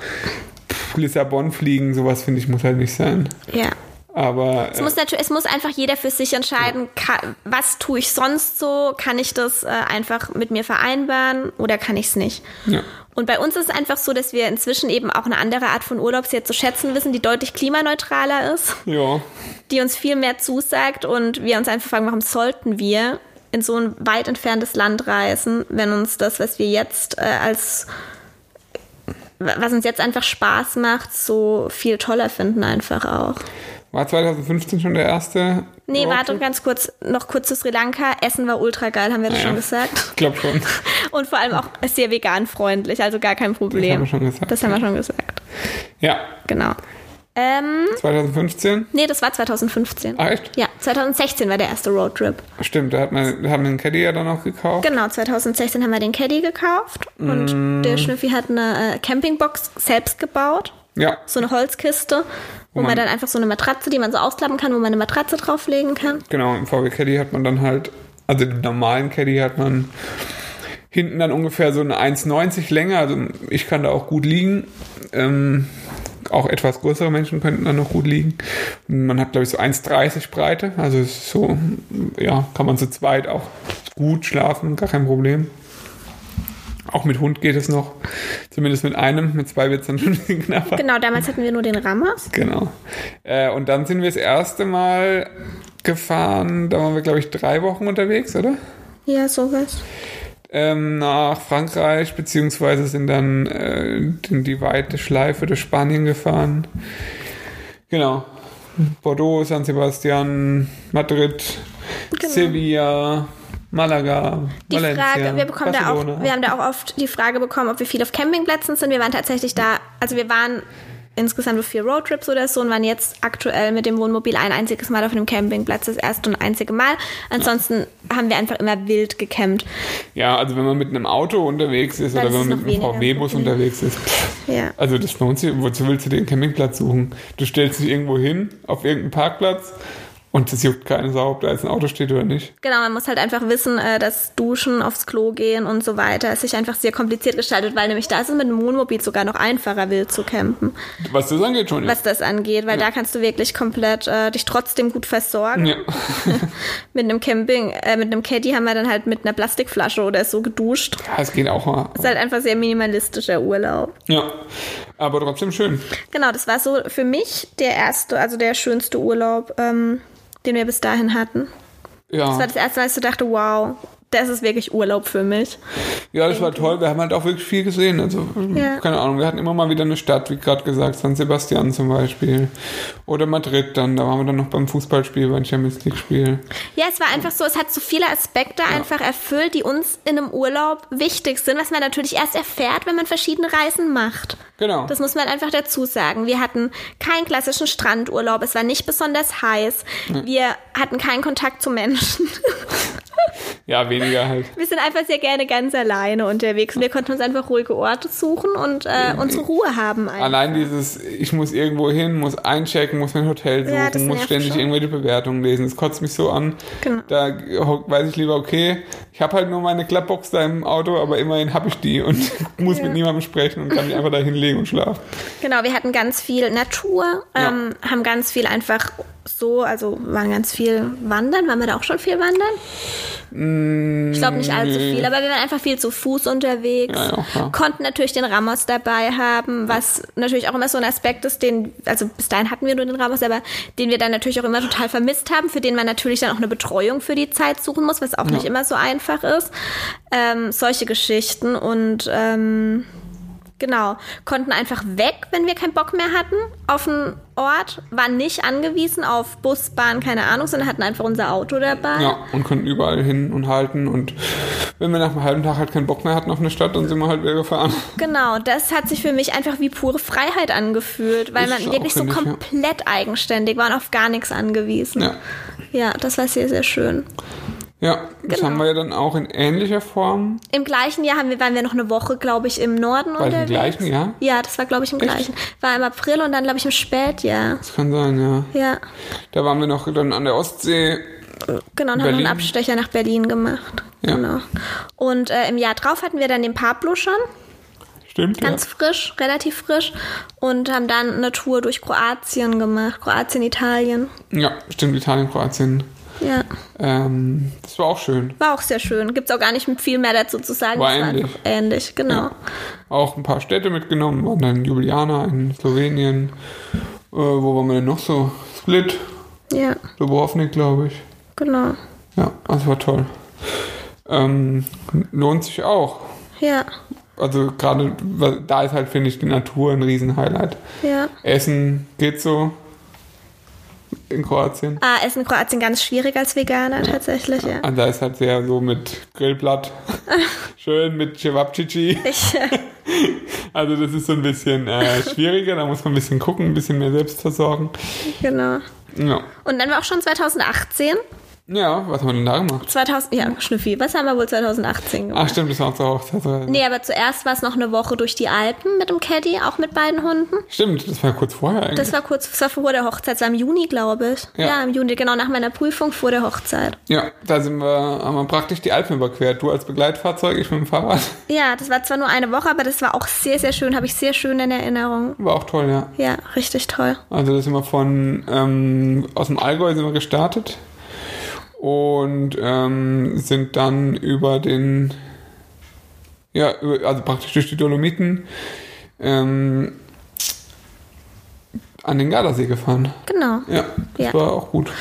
Speaker 2: Lissabon fliegen, sowas finde ich muss halt nicht sein.
Speaker 1: Ja.
Speaker 2: Aber
Speaker 1: es muss natürlich, es muss einfach jeder für sich entscheiden, kann, was tue ich sonst so? Kann ich das äh, einfach mit mir vereinbaren oder kann ich es nicht?
Speaker 2: Ja.
Speaker 1: Und bei uns ist es einfach so, dass wir inzwischen eben auch eine andere Art von Urlaub sehr zu schätzen wissen, die deutlich klimaneutraler ist.
Speaker 2: Ja.
Speaker 1: Die uns viel mehr zusagt und wir uns einfach fragen, warum sollten wir in so ein weit entferntes Land reisen, wenn uns das, was wir jetzt äh, als was uns jetzt einfach Spaß macht, so viel toller finden einfach auch.
Speaker 2: War 2015 schon der erste?
Speaker 1: Nee, warte ganz kurz, noch kurz zu Sri Lanka. Essen war ultra geil, haben wir das ja, schon gesagt?
Speaker 2: Ich glaube schon.
Speaker 1: Und vor allem auch sehr vegan-freundlich, also gar kein Problem. Das haben wir schon gesagt. Das haben wir schon gesagt.
Speaker 2: Ja.
Speaker 1: Genau. Ähm,
Speaker 2: 2015?
Speaker 1: Nee, das war 2015.
Speaker 2: Ah, echt?
Speaker 1: Ja, 2016 war der erste Roadtrip.
Speaker 2: Stimmt, da hat man, haben wir den Caddy ja dann auch gekauft.
Speaker 1: Genau, 2016 haben wir den Caddy gekauft und mm. der Schnüffi hat eine äh, Campingbox selbst gebaut.
Speaker 2: Ja.
Speaker 1: So eine Holzkiste, wo, wo man, man, dann einfach so eine Matratze, die man so ausklappen kann, wo man eine Matratze drauflegen kann.
Speaker 2: Genau, im VW Caddy hat man dann halt, also im normalen Caddy hat man hinten dann ungefähr so eine 1,90 Länge, also ich kann da auch gut liegen. Ähm, auch etwas größere Menschen könnten dann noch gut liegen. Man hat, glaube ich, so 1,30 Breite, also so, ja, kann man zu zweit auch gut schlafen, gar kein Problem. Auch mit Hund geht es noch. Zumindest mit einem. Mit zwei wird es dann schon ein bisschen knapper.
Speaker 1: Genau, damals hatten wir nur den Rammers.
Speaker 2: Genau. Äh, und dann sind wir das erste Mal gefahren. Da waren wir, glaube ich, drei Wochen unterwegs, oder?
Speaker 1: Ja, sowas.
Speaker 2: Ähm, nach Frankreich, beziehungsweise sind dann äh, in die weite Schleife durch Spanien gefahren. Genau. Bordeaux, San Sebastian, Madrid,
Speaker 1: Genau.
Speaker 2: Sevilla, Malaga,
Speaker 1: Die
Speaker 2: Valencia,
Speaker 1: Frage, wir bekommen da
Speaker 2: Barcelona.
Speaker 1: auch, wir haben da auch oft die Frage bekommen, ob wir viel auf Campingplätzen sind. Wir waren tatsächlich da, also wir waren insgesamt auf vier Roadtrips oder so und waren jetzt aktuell mit dem Wohnmobil ein einziges Mal auf einem Campingplatz, das erste und einzige Mal. Ansonsten haben wir einfach immer wild gecampt.
Speaker 2: Ja, also wenn man mit einem Auto unterwegs ist
Speaker 1: Dann
Speaker 2: oder wenn man mit einem VW-Bus
Speaker 1: Problem.
Speaker 2: unterwegs ist,
Speaker 1: Ja.
Speaker 2: also das lohnt sich. Wozu willst du den Campingplatz suchen? Du stellst dich irgendwo hin, auf irgendeinen Parkplatz und es juckt keine Sau, ob da jetzt ein Auto steht oder nicht.
Speaker 1: Genau, man muss halt einfach wissen, äh, dass Duschen, aufs Klo gehen und so weiter es sich einfach sehr kompliziert gestaltet, weil nämlich da ist es mit dem Wohnmobil sogar noch einfacher, wild zu campen,
Speaker 2: Was das angeht schon, ja.
Speaker 1: was das angeht, weil da kannst du wirklich komplett äh, dich trotzdem gut versorgen.
Speaker 2: ja.
Speaker 1: Mit einem Camping, äh, mit einem Caddy haben wir dann halt mit einer Plastikflasche oder so geduscht.
Speaker 2: ja, es geht auch mal.
Speaker 1: Ist halt einfach sehr minimalistischer Urlaub.
Speaker 2: Ja, aber trotzdem schön.
Speaker 1: Genau, das war so für mich der erste, also der schönste Urlaub, ähm, den wir bis dahin hatten.
Speaker 2: Ja.
Speaker 1: Das war das erste Mal, dass ich dachte, wow, das ist wirklich Urlaub für mich.
Speaker 2: Ja, das war toll. Wir haben halt auch wirklich viel gesehen. Also,
Speaker 1: Ja.
Speaker 2: keine Ahnung, wir hatten immer mal wieder eine Stadt, wie gerade gesagt, San Sebastian zum Beispiel. Oder Madrid dann, da waren wir dann noch beim Fußballspiel, beim Champions League-Spiel.
Speaker 1: Ja, es war einfach so, es hat so viele Aspekte einfach erfüllt, die uns in einem Urlaub wichtig sind, was man natürlich erst erfährt, wenn man verschiedene Reisen macht.
Speaker 2: Genau.
Speaker 1: Das muss man einfach dazu sagen. Wir hatten keinen klassischen Strandurlaub, es war nicht besonders heiß, wir hatten keinen Kontakt zu Menschen.
Speaker 2: ja, weniger halt.
Speaker 1: Wir sind einfach sehr gerne ganz alleine unterwegs und wir konnten uns einfach ruhige Orte suchen und äh, unsere Ruhe haben. Einfach.
Speaker 2: Allein dieses, ich muss irgendwo hin, muss einchecken, muss mein Hotel suchen,
Speaker 1: Ja,
Speaker 2: muss ständig
Speaker 1: schon.
Speaker 2: irgendwelche Bewertungen lesen. Das kotzt mich so an.
Speaker 1: Genau.
Speaker 2: Da weiß ich lieber, okay, ich habe halt nur meine Klappbox da im Auto, aber immerhin habe ich die und muss
Speaker 1: Ja.
Speaker 2: mit niemandem sprechen und kann mich einfach da hinlegen und schlafen.
Speaker 1: Genau, wir hatten ganz viel Natur, ähm, haben ganz viel einfach so, also waren ganz viel wandern. Waren wir da auch schon viel wandern? Ich glaube nicht allzu
Speaker 2: nee.
Speaker 1: viel, aber wir waren einfach viel zu Fuß unterwegs.
Speaker 2: Ja, ja.
Speaker 1: Konnten natürlich den Ramos dabei haben, was natürlich auch immer so ein Aspekt ist, den, also bis dahin hatten wir nur den Ramos, aber den wir dann natürlich auch immer total vermisst haben, für den man natürlich dann auch eine Betreuung für die Zeit suchen muss, was auch nicht immer so einfach ist. Ähm, solche Geschichten und ähm, Genau, konnten einfach weg, wenn wir keinen Bock mehr hatten auf einen Ort, waren nicht angewiesen auf Bus, Bahn, keine Ahnung, sondern hatten einfach unser Auto dabei.
Speaker 2: Ja, und konnten überall hin und halten. Und wenn wir nach einem halben Tag halt keinen Bock mehr hatten auf eine Stadt, dann sind wir halt wieder gefahren.
Speaker 1: Genau, das hat sich für mich einfach wie pure Freiheit angefühlt, weil
Speaker 2: Ist
Speaker 1: man wirklich so
Speaker 2: ich, ja.
Speaker 1: komplett eigenständig war und auf gar nichts angewiesen.
Speaker 2: Ja.
Speaker 1: Ja, das war sehr, sehr schön.
Speaker 2: Ja, das
Speaker 1: Genau.
Speaker 2: haben wir ja dann auch in ähnlicher Form.
Speaker 1: Im gleichen Jahr haben wir, waren wir noch eine Woche, glaube ich, im Norden
Speaker 2: War das im
Speaker 1: unterwegs.
Speaker 2: gleichen Jahr?
Speaker 1: Ja, das war, glaube ich, im
Speaker 2: Echt?
Speaker 1: gleichen. War im April und dann, glaube ich, im Spätjahr.
Speaker 2: Das kann sein, ja.
Speaker 1: Ja,
Speaker 2: Da waren wir noch dann an der Ostsee.
Speaker 1: genau, und haben
Speaker 2: Berlin?
Speaker 1: einen Abstecher nach Berlin gemacht.
Speaker 2: Ja.
Speaker 1: Genau. Und äh, im Jahr drauf hatten wir dann den Pablo schon.
Speaker 2: Stimmt,
Speaker 1: ganz frisch, relativ frisch und haben dann eine Tour durch Kroatien gemacht, Kroatien, Italien.
Speaker 2: ja. Ja, stimmt, Italien, Kroatien.
Speaker 1: Ja,
Speaker 2: Ähm, das war auch schön.
Speaker 1: war auch sehr schön. Gibt's auch gar nicht viel mehr dazu zu sagen.
Speaker 2: War
Speaker 1: Es
Speaker 2: ähnlich.
Speaker 1: einfach ähnlich, genau.
Speaker 2: Ja. Auch ein paar Städte mitgenommen, waren dann Ljubljana in Slowenien. Äh, wo waren wir denn noch so? Split,
Speaker 1: Ja,
Speaker 2: Dubrovnik, glaube ich.
Speaker 1: genau.
Speaker 2: Ja, das war toll. Ähm, lohnt sich auch.
Speaker 1: Ja,
Speaker 2: Also gerade da ist halt, finde ich, die Natur ein Riesenhighlight.
Speaker 1: ja.
Speaker 2: Essen geht so in Kroatien.
Speaker 1: Ah, Essen in Kroatien ganz schwierig als Veganer tatsächlich, ja.
Speaker 2: Und da ist halt sehr so mit Grillblatt. Schön mit Cevapcici.
Speaker 1: Äh,
Speaker 2: Also das ist so ein bisschen äh, schwieriger. Da muss man ein bisschen gucken, ein bisschen mehr selbst versorgen.
Speaker 1: genau.
Speaker 2: Ja.
Speaker 1: Und dann war auch schon 2018.
Speaker 2: Ja, was haben wir denn da gemacht?
Speaker 1: 2000, ja, Schnüffi, was haben wir wohl 2018 gemacht?
Speaker 2: Ach stimmt, das war zur Hochzeit.
Speaker 1: Nee, aber zuerst war es noch eine Woche durch die Alpen mit dem Caddy, auch mit beiden Hunden.
Speaker 2: Stimmt, das war kurz vorher eigentlich.
Speaker 1: Das war kurz das war vor der Hochzeit, das war im Juni, glaube ich.
Speaker 2: Ja.
Speaker 1: Ja. im Juni, genau nach meiner Prüfung vor der Hochzeit.
Speaker 2: ja, da sind wir, haben wir praktisch die Alpen überquert. Du als Begleitfahrzeug, ich mit dem Fahrrad.
Speaker 1: Ja, das war zwar nur eine Woche, aber das war auch sehr, sehr schön, habe ich sehr schön in Erinnerung.
Speaker 2: War auch toll, ja.
Speaker 1: Ja, richtig toll.
Speaker 2: Also da sind wir von ähm, aus dem Allgäu sind wir gestartet und ähm, sind dann über den ja über, also praktisch durch die Dolomiten ähm, an den Gardasee gefahren.
Speaker 1: Genau.
Speaker 2: Ja, das
Speaker 1: Ja.
Speaker 2: war auch gut,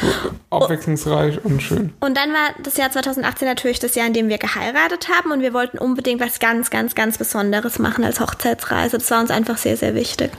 Speaker 2: abwechslungsreich und schön.
Speaker 1: Und dann war das Jahr 2018 natürlich das Jahr, in dem wir geheiratet haben und wir wollten unbedingt was ganz, ganz, ganz Besonderes machen als Hochzeitsreise. Das war uns einfach sehr, sehr wichtig.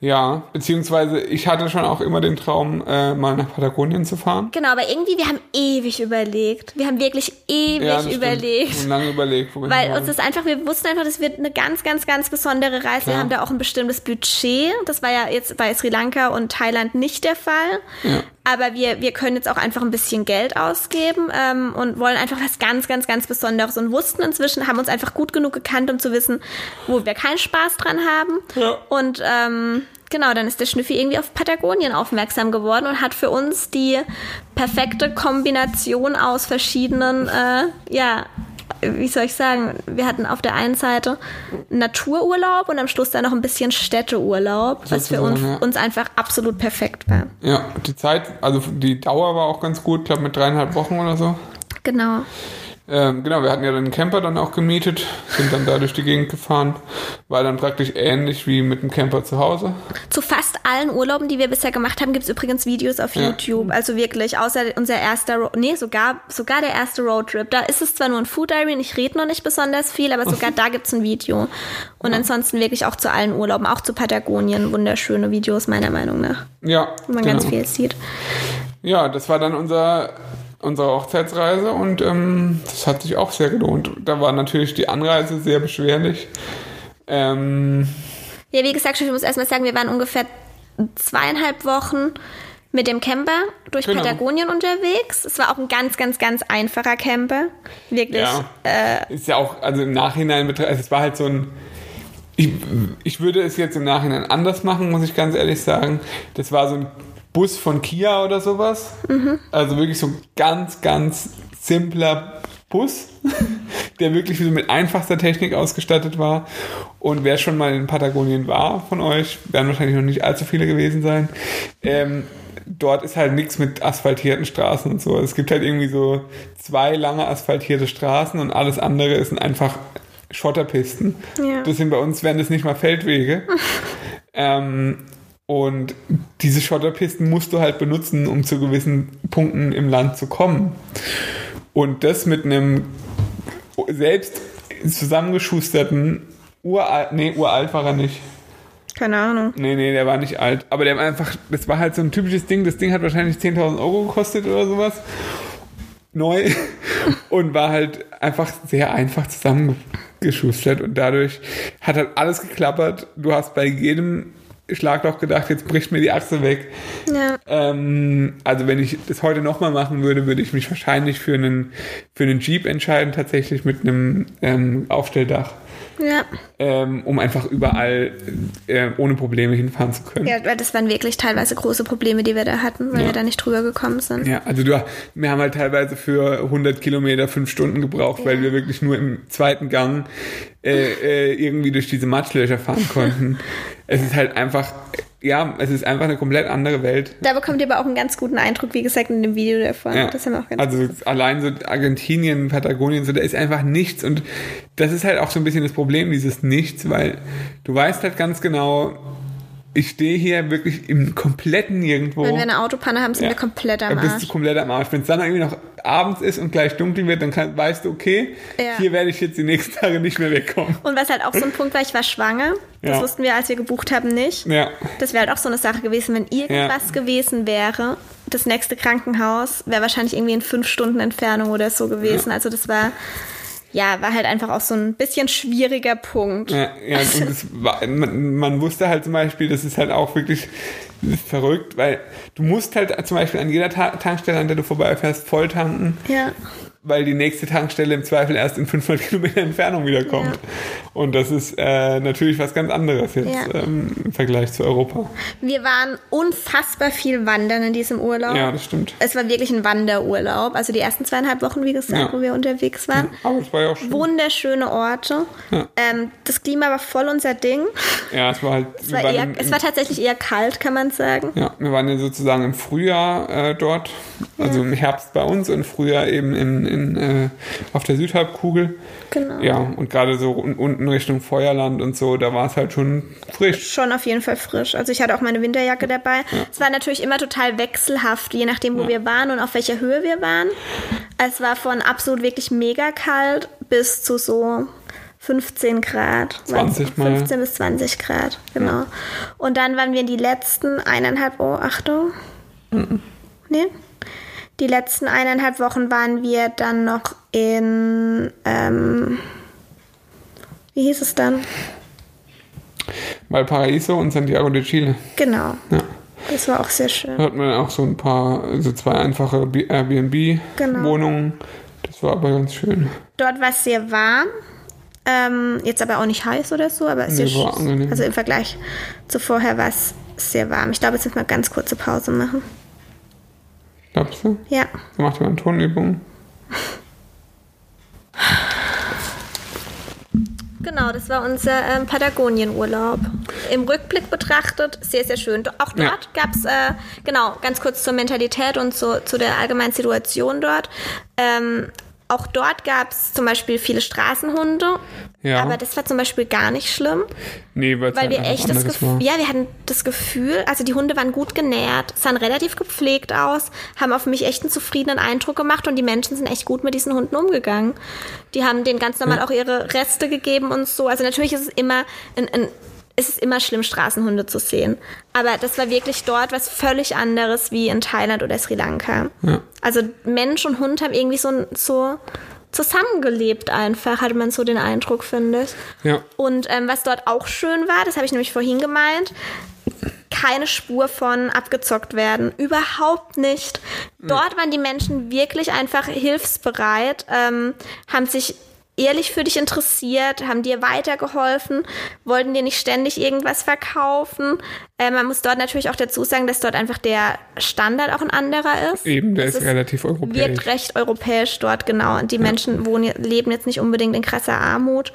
Speaker 2: Ja, beziehungsweise ich hatte schon auch immer den Traum, äh, mal nach Patagonien zu fahren.
Speaker 1: Genau, aber irgendwie, wir haben ewig überlegt. Wir haben wirklich ewig
Speaker 2: Ja,
Speaker 1: überlegt.
Speaker 2: Stimmt. Und lange überlegt, wo wir
Speaker 1: Weil uns das einfach, wir wussten einfach, das wird eine ganz, ganz, ganz besondere Reise. Wir
Speaker 2: Klar.
Speaker 1: haben da auch ein bestimmtes Budget. Das war ja jetzt bei Sri Lanka und Thailand nicht der Fall.
Speaker 2: Ja.
Speaker 1: Aber wir, wir können jetzt auch einfach ein bisschen Geld ausgeben ähm, und wollen einfach was ganz, ganz, ganz Besonderes und wussten inzwischen, haben uns einfach gut genug gekannt, um zu wissen, wo wir keinen Spaß dran haben.
Speaker 2: Ja.
Speaker 1: Und ähm, genau, dann ist der Schnüffi irgendwie auf Patagonien aufmerksam geworden und hat für uns die perfekte Kombination aus verschiedenen, äh, ja, wie soll ich sagen, wir hatten auf der einen Seite Natururlaub und am Schluss dann noch ein bisschen Städteurlaub, was für uns,
Speaker 2: ja.
Speaker 1: uns einfach absolut perfekt war.
Speaker 2: Ja, die Zeit, also die Dauer war auch ganz gut, ich glaube mit dreieinhalb Wochen oder so.
Speaker 1: Genau.
Speaker 2: Ähm, genau, wir hatten ja dann einen Camper dann auch gemietet, sind dann da durch die Gegend gefahren. War dann praktisch ähnlich wie mit dem Camper zu Hause.
Speaker 1: Zu fast allen Urlauben, die wir bisher gemacht haben, gibt es übrigens Videos auf
Speaker 2: Ja.
Speaker 1: YouTube. Also wirklich, außer unser erster, Ro nee, sogar, sogar der erste Roadtrip. Da ist es zwar nur ein Food Diary und ich rede noch nicht besonders viel, aber sogar da gibt es ein Video. Und ansonsten wirklich auch zu allen Urlauben, auch zu Patagonien, wunderschöne Videos meiner Meinung nach,
Speaker 2: Ja,
Speaker 1: wo man
Speaker 2: genau.
Speaker 1: ganz viel sieht.
Speaker 2: Ja, das war dann unser, unsere Hochzeitsreise und ähm, das hat sich auch sehr gelohnt. Da war natürlich die Anreise sehr beschwerlich. Ähm,
Speaker 1: Ja, wie gesagt, ich muss erstmal sagen, wir waren ungefähr zweieinhalb Wochen mit dem Camper durch
Speaker 2: Genau.
Speaker 1: Patagonien unterwegs. Es war auch ein ganz, ganz, ganz einfacher Camper. Wirklich.
Speaker 2: ja, ist ja auch, also im Nachhinein, betra- also es war halt so ein, ich, ich würde es jetzt im Nachhinein anders machen, muss ich ganz ehrlich sagen. Das war so ein Bus von Kia oder sowas. Also wirklich so ein ganz, ganz simpler Bus, der wirklich so mit einfachster Technik ausgestattet war. Und wer schon mal in Patagonien war von euch, werden wahrscheinlich noch nicht allzu viele gewesen sein. Ähm, dort ist halt nichts mit asphaltierten Straßen und so. Es gibt halt irgendwie so zwei lange asphaltierte Straßen und alles andere sind einfach Schotterpisten.
Speaker 1: Ja.
Speaker 2: Das sind bei uns, wären das nicht mal Feldwege. ähm, und diese Schotterpisten musst du halt benutzen, um zu gewissen Punkten im Land zu kommen. Und das mit einem selbst zusammengeschusterten uralt, nee, uralt war er nicht.
Speaker 1: Keine Ahnung.
Speaker 2: Nee, nee, der war nicht alt. Aber der war einfach, das war halt so ein typisches Ding. Das Ding hat wahrscheinlich 10.000 Euro gekostet oder sowas. Neu. Und war halt einfach sehr einfach zusammengeschustert. Und dadurch hat halt alles geklappert. Du hast bei jedem Schlagloch gedacht, jetzt bricht mir die Achse weg.
Speaker 1: Ja.
Speaker 2: Ähm, also wenn ich das heute nochmal machen würde, würde ich mich wahrscheinlich für einen, für einen Jeep entscheiden, tatsächlich mit einem ähm, Aufstelldach
Speaker 1: Ja.
Speaker 2: ähm, um einfach überall äh, ohne Probleme hinfahren zu können.
Speaker 1: Ja, weil das waren wirklich teilweise große Probleme, die wir da hatten, weil
Speaker 2: Ja.
Speaker 1: wir da nicht drüber gekommen sind.
Speaker 2: Ja, also du, wir haben halt teilweise für 100 Kilometer fünf Stunden gebraucht, weil wir wirklich nur im zweiten Gang äh, äh, irgendwie durch diese Matschlöcher fahren konnten. es ist halt einfach, ja, es ist einfach eine komplett andere Welt.
Speaker 1: Da bekommt ihr aber auch einen ganz guten Eindruck, wie gesagt, in dem Video davon.
Speaker 2: Ja.
Speaker 1: Das haben wir auch ganz
Speaker 2: Also allein so Argentinien, Patagonien, so da ist einfach nichts und das ist halt auch so ein bisschen das Problem, dieses Nichts, weil du weißt halt ganz genau, ich stehe hier wirklich im kompletten Nirgendwo.
Speaker 1: Wenn wir eine Autopanne haben, sind
Speaker 2: Ja.
Speaker 1: wir komplett am
Speaker 2: Dann bist
Speaker 1: Arsch.
Speaker 2: du komplett am Arsch. Wenn es dann irgendwie noch abends ist und gleich dunkel wird, dann kann, weißt du, okay,
Speaker 1: Ja.
Speaker 2: hier werde ich jetzt die nächsten Tage nicht mehr wegkommen.
Speaker 1: Und was halt auch so ein Punkt war, ich war schwanger. Das
Speaker 2: Ja.
Speaker 1: wussten wir, als wir gebucht haben, nicht.
Speaker 2: Ja,
Speaker 1: Das wäre halt auch so eine Sache gewesen, wenn irgendwas gewesen wäre. Das nächste Krankenhaus wäre wahrscheinlich irgendwie in fünf Stunden Entfernung oder so gewesen. Also das war, ja, war halt einfach auch so ein bisschen schwieriger Punkt.
Speaker 2: ja, ja war, man, man wusste halt zum Beispiel, das ist halt auch wirklich verrückt, weil du musst halt zum Beispiel an jeder Ta Tankstelle, an der du vorbeifährst, voll tanken.
Speaker 1: Ja.
Speaker 2: Weil die nächste Tankstelle im Zweifel erst in 500 Kilometer Entfernung wiederkommt.
Speaker 1: Ja.
Speaker 2: Und das ist äh, natürlich was ganz anderes jetzt
Speaker 1: Ja.
Speaker 2: ähm, im Vergleich zu Europa.
Speaker 1: Wir waren unfassbar viel wandern in diesem Urlaub.
Speaker 2: Ja, das stimmt.
Speaker 1: Es war wirklich ein Wanderurlaub. Also die ersten zweieinhalb Wochen, wie gesagt,
Speaker 2: Ja.
Speaker 1: wo wir unterwegs waren.
Speaker 2: Aber es war ja auch schön.
Speaker 1: Wunderschöne Orte.
Speaker 2: Ja.
Speaker 1: Ähm, das Klima war voll unser Ding.
Speaker 2: Ja, es war halt.
Speaker 1: Es war, eher, es war tatsächlich eher kalt, kann man sagen.
Speaker 2: ja, wir waren ja sozusagen im Frühjahr äh, dort, also im Herbst bei uns und Frühjahr eben in, in, äh, auf der Südhalbkugel.
Speaker 1: Genau.
Speaker 2: Ja, und gerade so un unten Richtung Feuerland und so, da war es halt schon frisch.
Speaker 1: Schon auf jeden Fall frisch. Also ich hatte auch meine Winterjacke dabei. Es war natürlich immer total wechselhaft, je nachdem, wo wir waren und auf welcher Höhe wir waren. Es war von absolut wirklich mega kalt bis zu so 15 Grad.
Speaker 2: 20 mal.
Speaker 1: 15 bis 20 Grad, genau. Und dann waren wir die letzten eineinhalb, oh, Achtung. Nee. Die letzten eineinhalb Wochen waren wir dann noch in, ähm, wie hieß es dann?
Speaker 2: Valparaiso und Santiago de Chile.
Speaker 1: Genau.
Speaker 2: Ja.
Speaker 1: Das war auch sehr schön.
Speaker 2: Da hat man auch so ein paar, so zwei einfache Airbnb-Wohnungen. Das war aber ganz schön.
Speaker 1: Dort war es sehr warm. Ähm, jetzt aber auch nicht heiß oder so, aber es
Speaker 2: Nee,
Speaker 1: ist also im Vergleich zu vorher war es sehr warm. Ich glaube, jetzt müssen wir ganz kurze Pause machen.
Speaker 2: Glaubst du?
Speaker 1: Ja.
Speaker 2: Da macht man Tonübungen.
Speaker 1: Genau, das war unser ähm, Patagonien-Urlaub. Im Rückblick betrachtet sehr, sehr schön. Auch
Speaker 2: Ja.
Speaker 1: dort gab es, äh, genau, ganz kurz zur Mentalität und so, zu der allgemeinen Situation dort. Ähm, auch dort gab es zum Beispiel viele Straßenhunde,
Speaker 2: Ja.
Speaker 1: aber das war zum Beispiel gar nicht schlimm.
Speaker 2: Nee,
Speaker 1: Weil
Speaker 2: halt
Speaker 1: wir echt das Gefühl, ja, wir hatten das Gefühl, also die Hunde waren gut genährt, sahen relativ gepflegt aus, haben auf mich echt einen zufriedenen Eindruck gemacht und die Menschen sind echt gut mit diesen Hunden umgegangen. Die haben denen ganz normal auch ihre Reste gegeben und so. Also natürlich ist es immer ein, ein es ist immer schlimm, Straßenhunde zu sehen. Aber das war wirklich dort was völlig anderes wie in Thailand oder Sri Lanka.
Speaker 2: Ja.
Speaker 1: Also Mensch und Hund haben irgendwie so, so zusammengelebt einfach, hatte man so den Eindruck, finde ich.
Speaker 2: Ja.
Speaker 1: Und ähm, was dort auch schön war, das habe ich nämlich vorhin gemeint, keine Spur von abgezockt werden. Überhaupt nicht. Dort waren die Menschen wirklich einfach hilfsbereit, ähm, haben sich ehrlich für dich interessiert, haben dir weitergeholfen, wollten dir nicht ständig irgendwas verkaufen. Äh, man muss dort natürlich auch dazu sagen, dass dort einfach der Standard auch ein anderer ist.
Speaker 2: Eben, der
Speaker 1: Es
Speaker 2: ist relativ europäisch.
Speaker 1: wirkt recht europäisch dort, genau. Und die Menschen wohnen, leben jetzt nicht unbedingt in krasser Armut.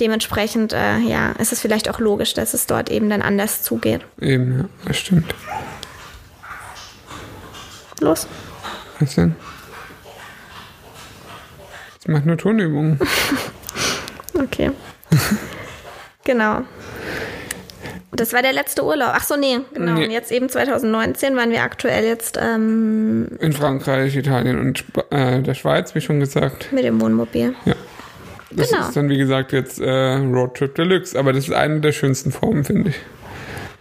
Speaker 1: Dementsprechend, äh, ja, ist es vielleicht auch logisch, dass es dort eben dann anders zugeht.
Speaker 2: Eben, ja, das stimmt.
Speaker 1: Los.
Speaker 2: Was denn? Ich mache nur Tonübungen.
Speaker 1: Okay. genau. Das war der letzte Urlaub. Ach so, nee, genau.
Speaker 2: Nee.
Speaker 1: Und jetzt eben 2019 waren wir aktuell jetzt ähm,
Speaker 2: In Frankreich, Italien und äh, der Schweiz, wie schon gesagt.
Speaker 1: mit dem Wohnmobil.
Speaker 2: Das
Speaker 1: Genau.
Speaker 2: ist dann, wie gesagt, jetzt äh, Roadtrip Deluxe. Aber das ist eine der schönsten Formen, finde ich,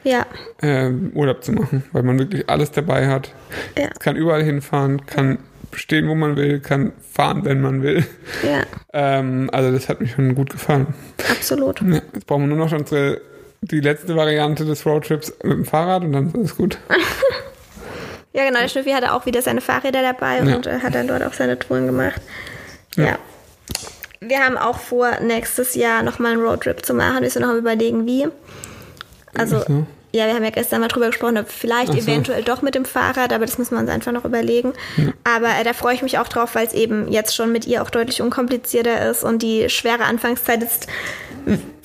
Speaker 1: Ja,
Speaker 2: äh, Urlaub zu machen. Weil man wirklich alles dabei hat.
Speaker 1: ja,
Speaker 2: Kann überall hinfahren, kann stehen, wo man will, kann fahren, wenn man will.
Speaker 1: ja,
Speaker 2: Ähm, also das hat mir schon gut gefallen.
Speaker 1: absolut.
Speaker 2: Ja, jetzt brauchen wir nur noch unsere, die letzte Variante des Roadtrips mit dem Fahrrad und dann ist alles gut.
Speaker 1: Ja, genau. Der Schnüffi hatte auch wieder seine Fahrräder dabei
Speaker 2: Ja.
Speaker 1: und äh, hat dann dort auch seine Touren gemacht. Ja. Wir haben auch vor, nächstes Jahr nochmal einen Roadtrip zu machen. Wir sind noch am überlegen, wie. Also,
Speaker 2: so.
Speaker 1: Ja, wir haben ja gestern mal drüber gesprochen, ob vielleicht
Speaker 2: so.
Speaker 1: eventuell doch mit dem Fahrrad, aber das müssen wir uns einfach noch überlegen. Aber äh, da freue ich mich auch drauf, weil es eben jetzt schon mit ihr auch deutlich unkomplizierter ist und die schwere Anfangszeit ist,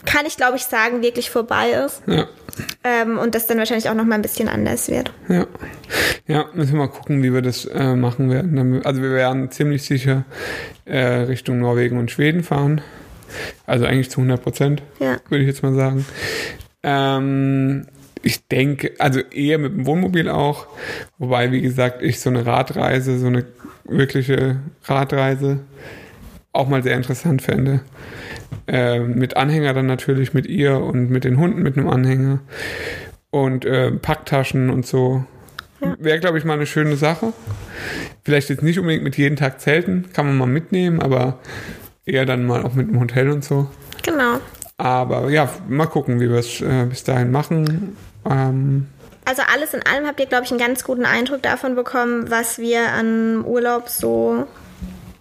Speaker 1: kann ich glaube ich sagen, wirklich vorbei ist.
Speaker 2: Ja.
Speaker 1: Ähm, und das dann wahrscheinlich auch nochmal ein bisschen anders wird.
Speaker 2: Ja. Ja, müssen wir mal gucken, wie wir das äh, machen werden. Also wir werden ziemlich sicher äh, Richtung Norwegen und Schweden fahren. Also eigentlich zu 100 Prozent,
Speaker 1: Ja.
Speaker 2: würde ich jetzt mal sagen. Ähm, ich denke, also eher mit dem Wohnmobil auch. Wobei, wie gesagt, ich so eine Radreise, so eine wirkliche Radreise auch mal sehr interessant fände. Äh, mit Anhänger dann natürlich, mit ihr und mit den Hunden mit einem Anhänger. Und äh, Packtaschen und so. Wäre, glaube ich, mal eine schöne Sache. Vielleicht jetzt nicht unbedingt mit jeden Tag Zelten, kann man mal mitnehmen, aber eher dann mal auch mit dem Hotel und so.
Speaker 1: Genau.
Speaker 2: Aber ja, mal gucken, wie wir es äh, bis dahin machen. Ähm,
Speaker 1: Also alles in allem habt ihr, glaube ich, einen ganz guten Eindruck davon bekommen, was wir an Urlaub so,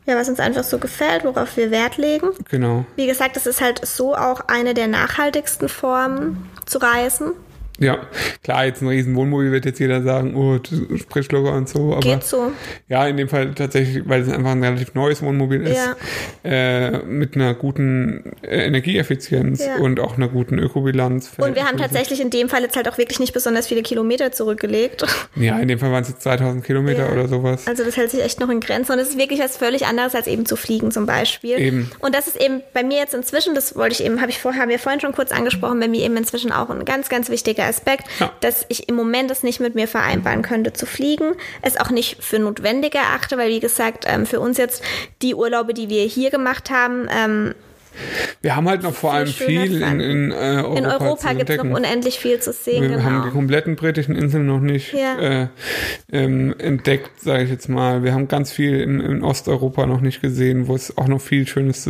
Speaker 1: ja, was uns einfach so gefällt, worauf wir Wert legen.
Speaker 2: genau.
Speaker 1: Wie gesagt, es ist halt so auch eine der nachhaltigsten Formen zu reisen.
Speaker 2: Ja, klar, jetzt ein riesen Wohnmobil wird jetzt jeder sagen, oh, du sprichst locker und so, aber
Speaker 1: Geht so.
Speaker 2: ja, in dem Fall tatsächlich, weil es einfach ein relativ neues Wohnmobil ist,
Speaker 1: Ja.
Speaker 2: äh, mit einer guten äh, Energieeffizienz
Speaker 1: Ja.
Speaker 2: und auch einer guten Ökobilanz.
Speaker 1: Und wir haben tatsächlich in dem Fall jetzt halt auch wirklich nicht besonders viele Kilometer zurückgelegt.
Speaker 2: Ja, in dem Fall waren es jetzt 2000 Kilometer
Speaker 1: Ja.
Speaker 2: oder sowas.
Speaker 1: Also das hält sich echt noch in Grenzen und es ist wirklich was völlig anderes als eben zu fliegen zum Beispiel.
Speaker 2: Eben.
Speaker 1: Und das ist eben bei mir jetzt inzwischen, das wollte ich eben, habe ich vorher, haben wir vorhin schon kurz angesprochen, bei mir eben inzwischen auch ein ganz, ganz wichtiger Aspekt,
Speaker 2: Ja.
Speaker 1: dass ich im Moment es nicht mit mir vereinbaren könnte zu fliegen, es auch nicht für notwendig erachte, weil wie gesagt, ähm, für uns jetzt die Urlaube, die wir hier gemacht haben, ähm,
Speaker 2: Wir haben halt noch vor allem viel in, in äh, Europa,
Speaker 1: In Europa gibt es noch unendlich viel zu sehen,
Speaker 2: Wir
Speaker 1: genau.
Speaker 2: haben die kompletten britischen Inseln noch nicht
Speaker 1: Ja.
Speaker 2: äh, ähm, entdeckt, sage ich jetzt mal. Wir haben ganz viel in, in Osteuropa noch nicht gesehen, wo es auch noch viel Schönes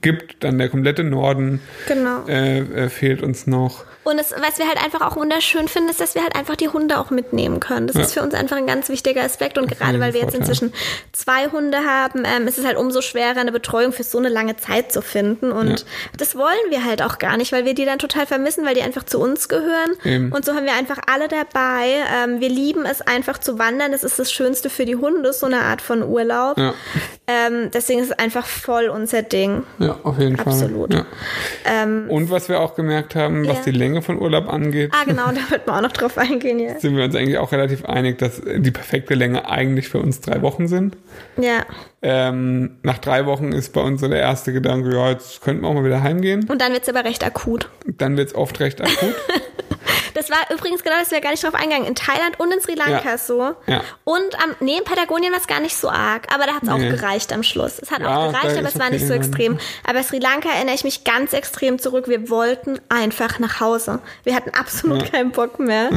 Speaker 2: gibt. Dann der komplette Norden
Speaker 1: genau.
Speaker 2: äh, äh, fehlt uns noch.
Speaker 1: Und es, was wir halt einfach auch wunderschön finden, ist, dass wir halt einfach die Hunde auch mitnehmen können. Das
Speaker 2: Ja.
Speaker 1: ist für uns einfach ein ganz wichtiger Aspekt. Und gerade weil wir jetzt inzwischen zwei Hunde haben, ähm, ist es halt umso schwerer, eine Betreuung für so eine lange Zeit zu finden. Und
Speaker 2: Ja.
Speaker 1: das wollen wir halt auch gar nicht, weil wir die dann total vermissen, weil die einfach zu uns gehören.
Speaker 2: Eben.
Speaker 1: Und so haben wir einfach alle dabei. Ähm, wir lieben es einfach zu wandern. Das ist das Schönste für die Hunde, so eine Art von Urlaub.
Speaker 2: Ja,
Speaker 1: Ähm, deswegen ist es einfach voll unser Ding.
Speaker 2: ja auf jeden
Speaker 1: Absolut.
Speaker 2: Fall. Ja.
Speaker 1: Ähm,
Speaker 2: Und was wir auch gemerkt haben, was die Länge von Urlaub angeht,
Speaker 1: ah, genau, da wird man auch noch drauf eingehen, ja.
Speaker 2: sind wir uns eigentlich auch relativ einig, dass die perfekte Länge eigentlich für uns drei Wochen sind.
Speaker 1: Ja.
Speaker 2: Ähm, nach drei Wochen ist bei uns so der erste Gedanke, ja, jetzt könnten wir auch mal wieder heimgehen.
Speaker 1: Und dann wird es aber recht akut.
Speaker 2: Dann wird's oft recht akut.
Speaker 1: Das war übrigens genau, das wäre gar nicht drauf eingegangen. In Thailand und in Sri Lanka
Speaker 2: Ja.
Speaker 1: so.
Speaker 2: Ja.
Speaker 1: Und am, nee, in Patagonien war es gar nicht so arg. Aber da hat es auch
Speaker 2: Nee.
Speaker 1: gereicht am Schluss. Es hat
Speaker 2: Ja,
Speaker 1: auch gereicht, aber es war
Speaker 2: okay,
Speaker 1: nicht so extrem. Aber Sri Lanka erinnere ich mich ganz extrem zurück. Wir wollten einfach nach Hause. Wir hatten absolut keinen Bock mehr.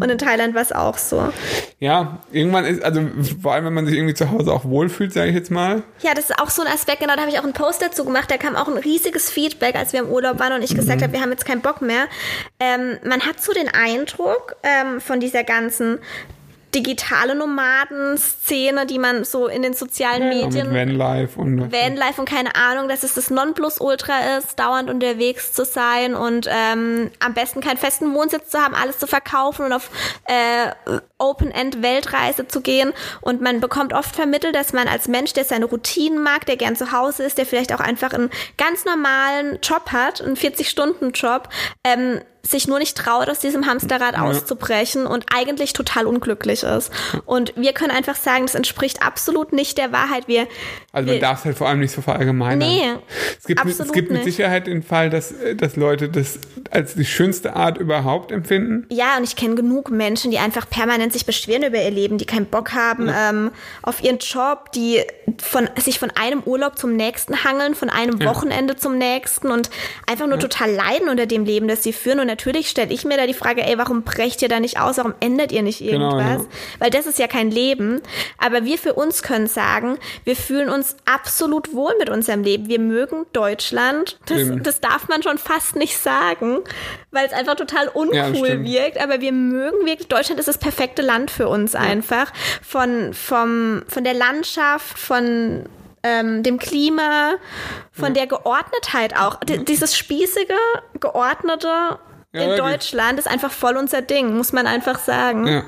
Speaker 1: Und in Thailand war es auch so.
Speaker 2: ja, irgendwann ist, also vor allem, wenn man sich irgendwie zu Hause auch wohlfühlt, sage ich jetzt mal.
Speaker 1: Ja, das ist auch so ein Aspekt, genau, da habe ich auch einen Post dazu gemacht, da kam auch ein riesiges Feedback, als wir im Urlaub waren und ich gesagt habe, wir haben jetzt keinen Bock mehr. Ähm, man hat so den Eindruck ähm, von dieser ganzen digitale Nomaden-Szene, die man so in den sozialen
Speaker 2: Ja,
Speaker 1: Medien
Speaker 2: mit Vanlife und
Speaker 1: Vanlife und keine Ahnung, dass es das Nonplusultra ist, dauernd unterwegs zu sein und ähm, am besten keinen festen Wohnsitz zu haben, alles zu verkaufen und auf äh, Open-End-Weltreise zu gehen. Und man bekommt oft vermittelt, dass man als Mensch, der seine Routinen mag, der gern zu Hause ist, der vielleicht auch einfach einen ganz normalen Job hat, einen 40-Stunden-Job, ähm, sich nur nicht traut, aus diesem Hamsterrad auszubrechen und eigentlich total unglücklich ist. Und wir können einfach sagen, das entspricht absolut nicht der Wahrheit. Wir,
Speaker 2: Also man darf es halt vor allem nicht so verallgemeinern.
Speaker 1: Nee,
Speaker 2: es gibt, mit, es
Speaker 1: absolut
Speaker 2: gibt mit
Speaker 1: nicht.
Speaker 2: Sicherheit den Fall, dass, äh, dass Leute das als die schönste Art überhaupt empfinden.
Speaker 1: Ja, und ich kenne genug Menschen, die einfach permanent sich beschweren über ihr Leben, die keinen Bock haben ähm, auf ihren Job, die von, sich von einem Urlaub zum nächsten hangeln, von einem Wochenende zum nächsten und einfach nur total leiden unter dem Leben, das sie führen. Und natürlich stelle ich mir da die Frage, ey, warum brecht ihr da nicht aus? Warum ändert ihr nicht
Speaker 2: Genau,
Speaker 1: irgendwas?
Speaker 2: ja.
Speaker 1: Weil das ist ja kein Leben. Aber wir für uns können sagen, wir fühlen uns absolut wohl mit unserem Leben. Wir mögen Deutschland. Das, das darf man schon fast nicht sagen, weil es einfach total uncool
Speaker 2: Ja,
Speaker 1: wirkt. Aber wir mögen wirklich, Deutschland ist das perfekte Land für uns einfach. Von, vom, von der Landschaft, von ähm, dem Klima, von der Geordnetheit auch. D dieses spießige, geordnete
Speaker 2: Ja,
Speaker 1: in
Speaker 2: wirklich.
Speaker 1: Deutschland ist einfach voll unser Ding, muss man einfach sagen.
Speaker 2: Ja.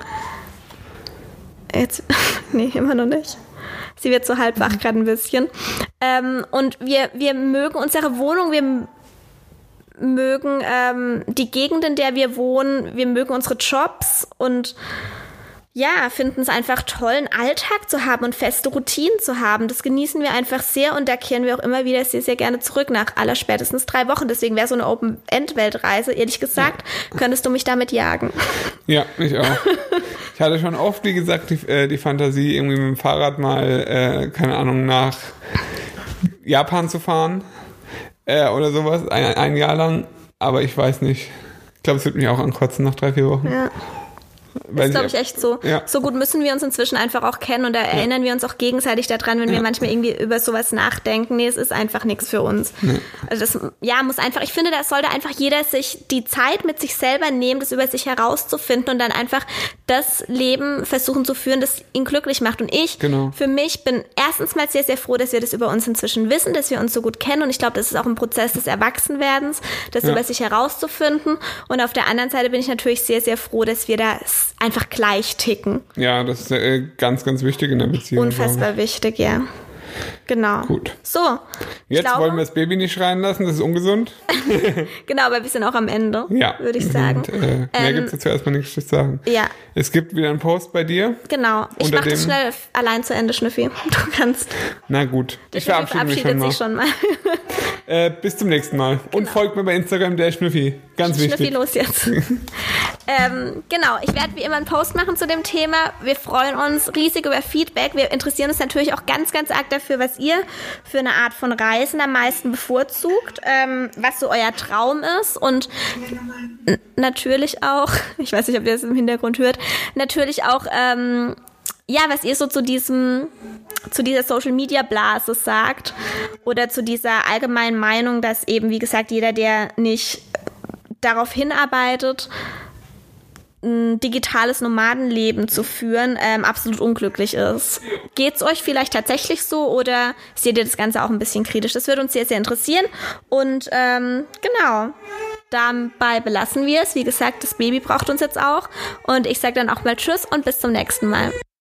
Speaker 1: Jetzt, nee, immer noch nicht. Sie wird so halb wach gerade ein bisschen. Ähm, und wir, wir mögen unsere Wohnung, wir mögen ähm, die Gegend, in der wir wohnen, wir mögen unsere Jobs und ja, finden es einfach toll, einen Alltag zu haben und feste Routinen zu haben. Das genießen wir einfach sehr und da kehren wir auch immer wieder sehr, sehr gerne zurück nach aller spätestens drei Wochen. Deswegen wäre so eine Open-End-Weltreise, ehrlich gesagt, könntest du mich damit jagen.
Speaker 2: Ja, ich auch. Ich hatte schon oft, wie gesagt, die, äh, die Fantasie, irgendwie mit dem Fahrrad mal, äh, keine Ahnung, nach Japan zu fahren äh, oder sowas, ein, ein Jahr lang. Aber ich weiß nicht. Ich glaube, es wird mich auch ankotzen nach drei, vier Wochen.
Speaker 1: Ja.
Speaker 2: Weil
Speaker 1: ist, glaube ich, echt so.
Speaker 2: Ja.
Speaker 1: So gut müssen wir uns inzwischen einfach auch kennen und da erinnern wir uns auch gegenseitig daran, wenn wir manchmal irgendwie über sowas nachdenken. Nee, es ist einfach nichts für uns. Also das, ja, muss einfach, ich finde, da sollte einfach jeder sich die Zeit mit sich selber nehmen, das über sich herauszufinden und dann einfach das Leben versuchen zu führen, das ihn glücklich macht. Und ich,
Speaker 2: Genau.
Speaker 1: für mich, bin erstens mal sehr, sehr froh, dass wir das über uns inzwischen wissen, dass wir uns so gut kennen und ich glaube, das ist auch ein Prozess des Erwachsenwerdens, das
Speaker 2: Ja.
Speaker 1: über sich herauszufinden. Und auf der anderen Seite bin ich natürlich sehr, sehr froh, dass wir da einfach gleich ticken.
Speaker 2: Ja, das ist äh, ganz, ganz wichtig in der Beziehung.
Speaker 1: Unfassbar wichtig, ja. Genau.
Speaker 2: Gut.
Speaker 1: So.
Speaker 2: Jetzt
Speaker 1: glaube-
Speaker 2: wollen wir das Baby nicht schreien lassen, das ist ungesund.
Speaker 1: Genau, aber wir sind auch am Ende,
Speaker 2: Ja.
Speaker 1: würde ich sagen.
Speaker 2: Und, äh, mehr
Speaker 1: Ähm,
Speaker 2: gibt es dazu erstmal nichts zu sagen.
Speaker 1: Ja,
Speaker 2: Es gibt wieder einen Post bei dir.
Speaker 1: genau. Ich mache das schnell allein zu Ende, Schnüffi. Du kannst.
Speaker 2: Na gut,
Speaker 1: Der
Speaker 2: ich verabschiede mich schon mal.
Speaker 1: schon mal.
Speaker 2: Äh, bis zum nächsten Mal. Und folgt mir bei Instagram, der Schnüffi. Ganz
Speaker 1: Schnüffi,
Speaker 2: wichtig.
Speaker 1: los jetzt. Ähm, genau, ich werde wie immer einen Post machen zu dem Thema. Wir freuen uns riesig über Feedback. Wir interessieren uns natürlich auch ganz, ganz arg dafür, was ihr für eine Art von Reisen am meisten bevorzugt, ähm, was so euer Traum ist und natürlich auch, ich weiß nicht, ob ihr das im Hintergrund hört, natürlich auch, ähm, ja, was ihr so zu diesem, zu dieser Social Media Blase sagt oder zu dieser allgemeinen Meinung, dass eben, wie gesagt, jeder, der nicht darauf hinarbeitet, ein digitales Nomadenleben zu führen, ähm, absolut unglücklich ist. Geht's euch vielleicht tatsächlich so oder seht ihr das Ganze auch ein bisschen kritisch? Das würde uns sehr, sehr interessieren. Und ähm, genau, dabei belassen wir es. Wie gesagt, das Baby braucht uns jetzt auch. Und ich sage dann auch mal Tschüss und bis zum nächsten Mal.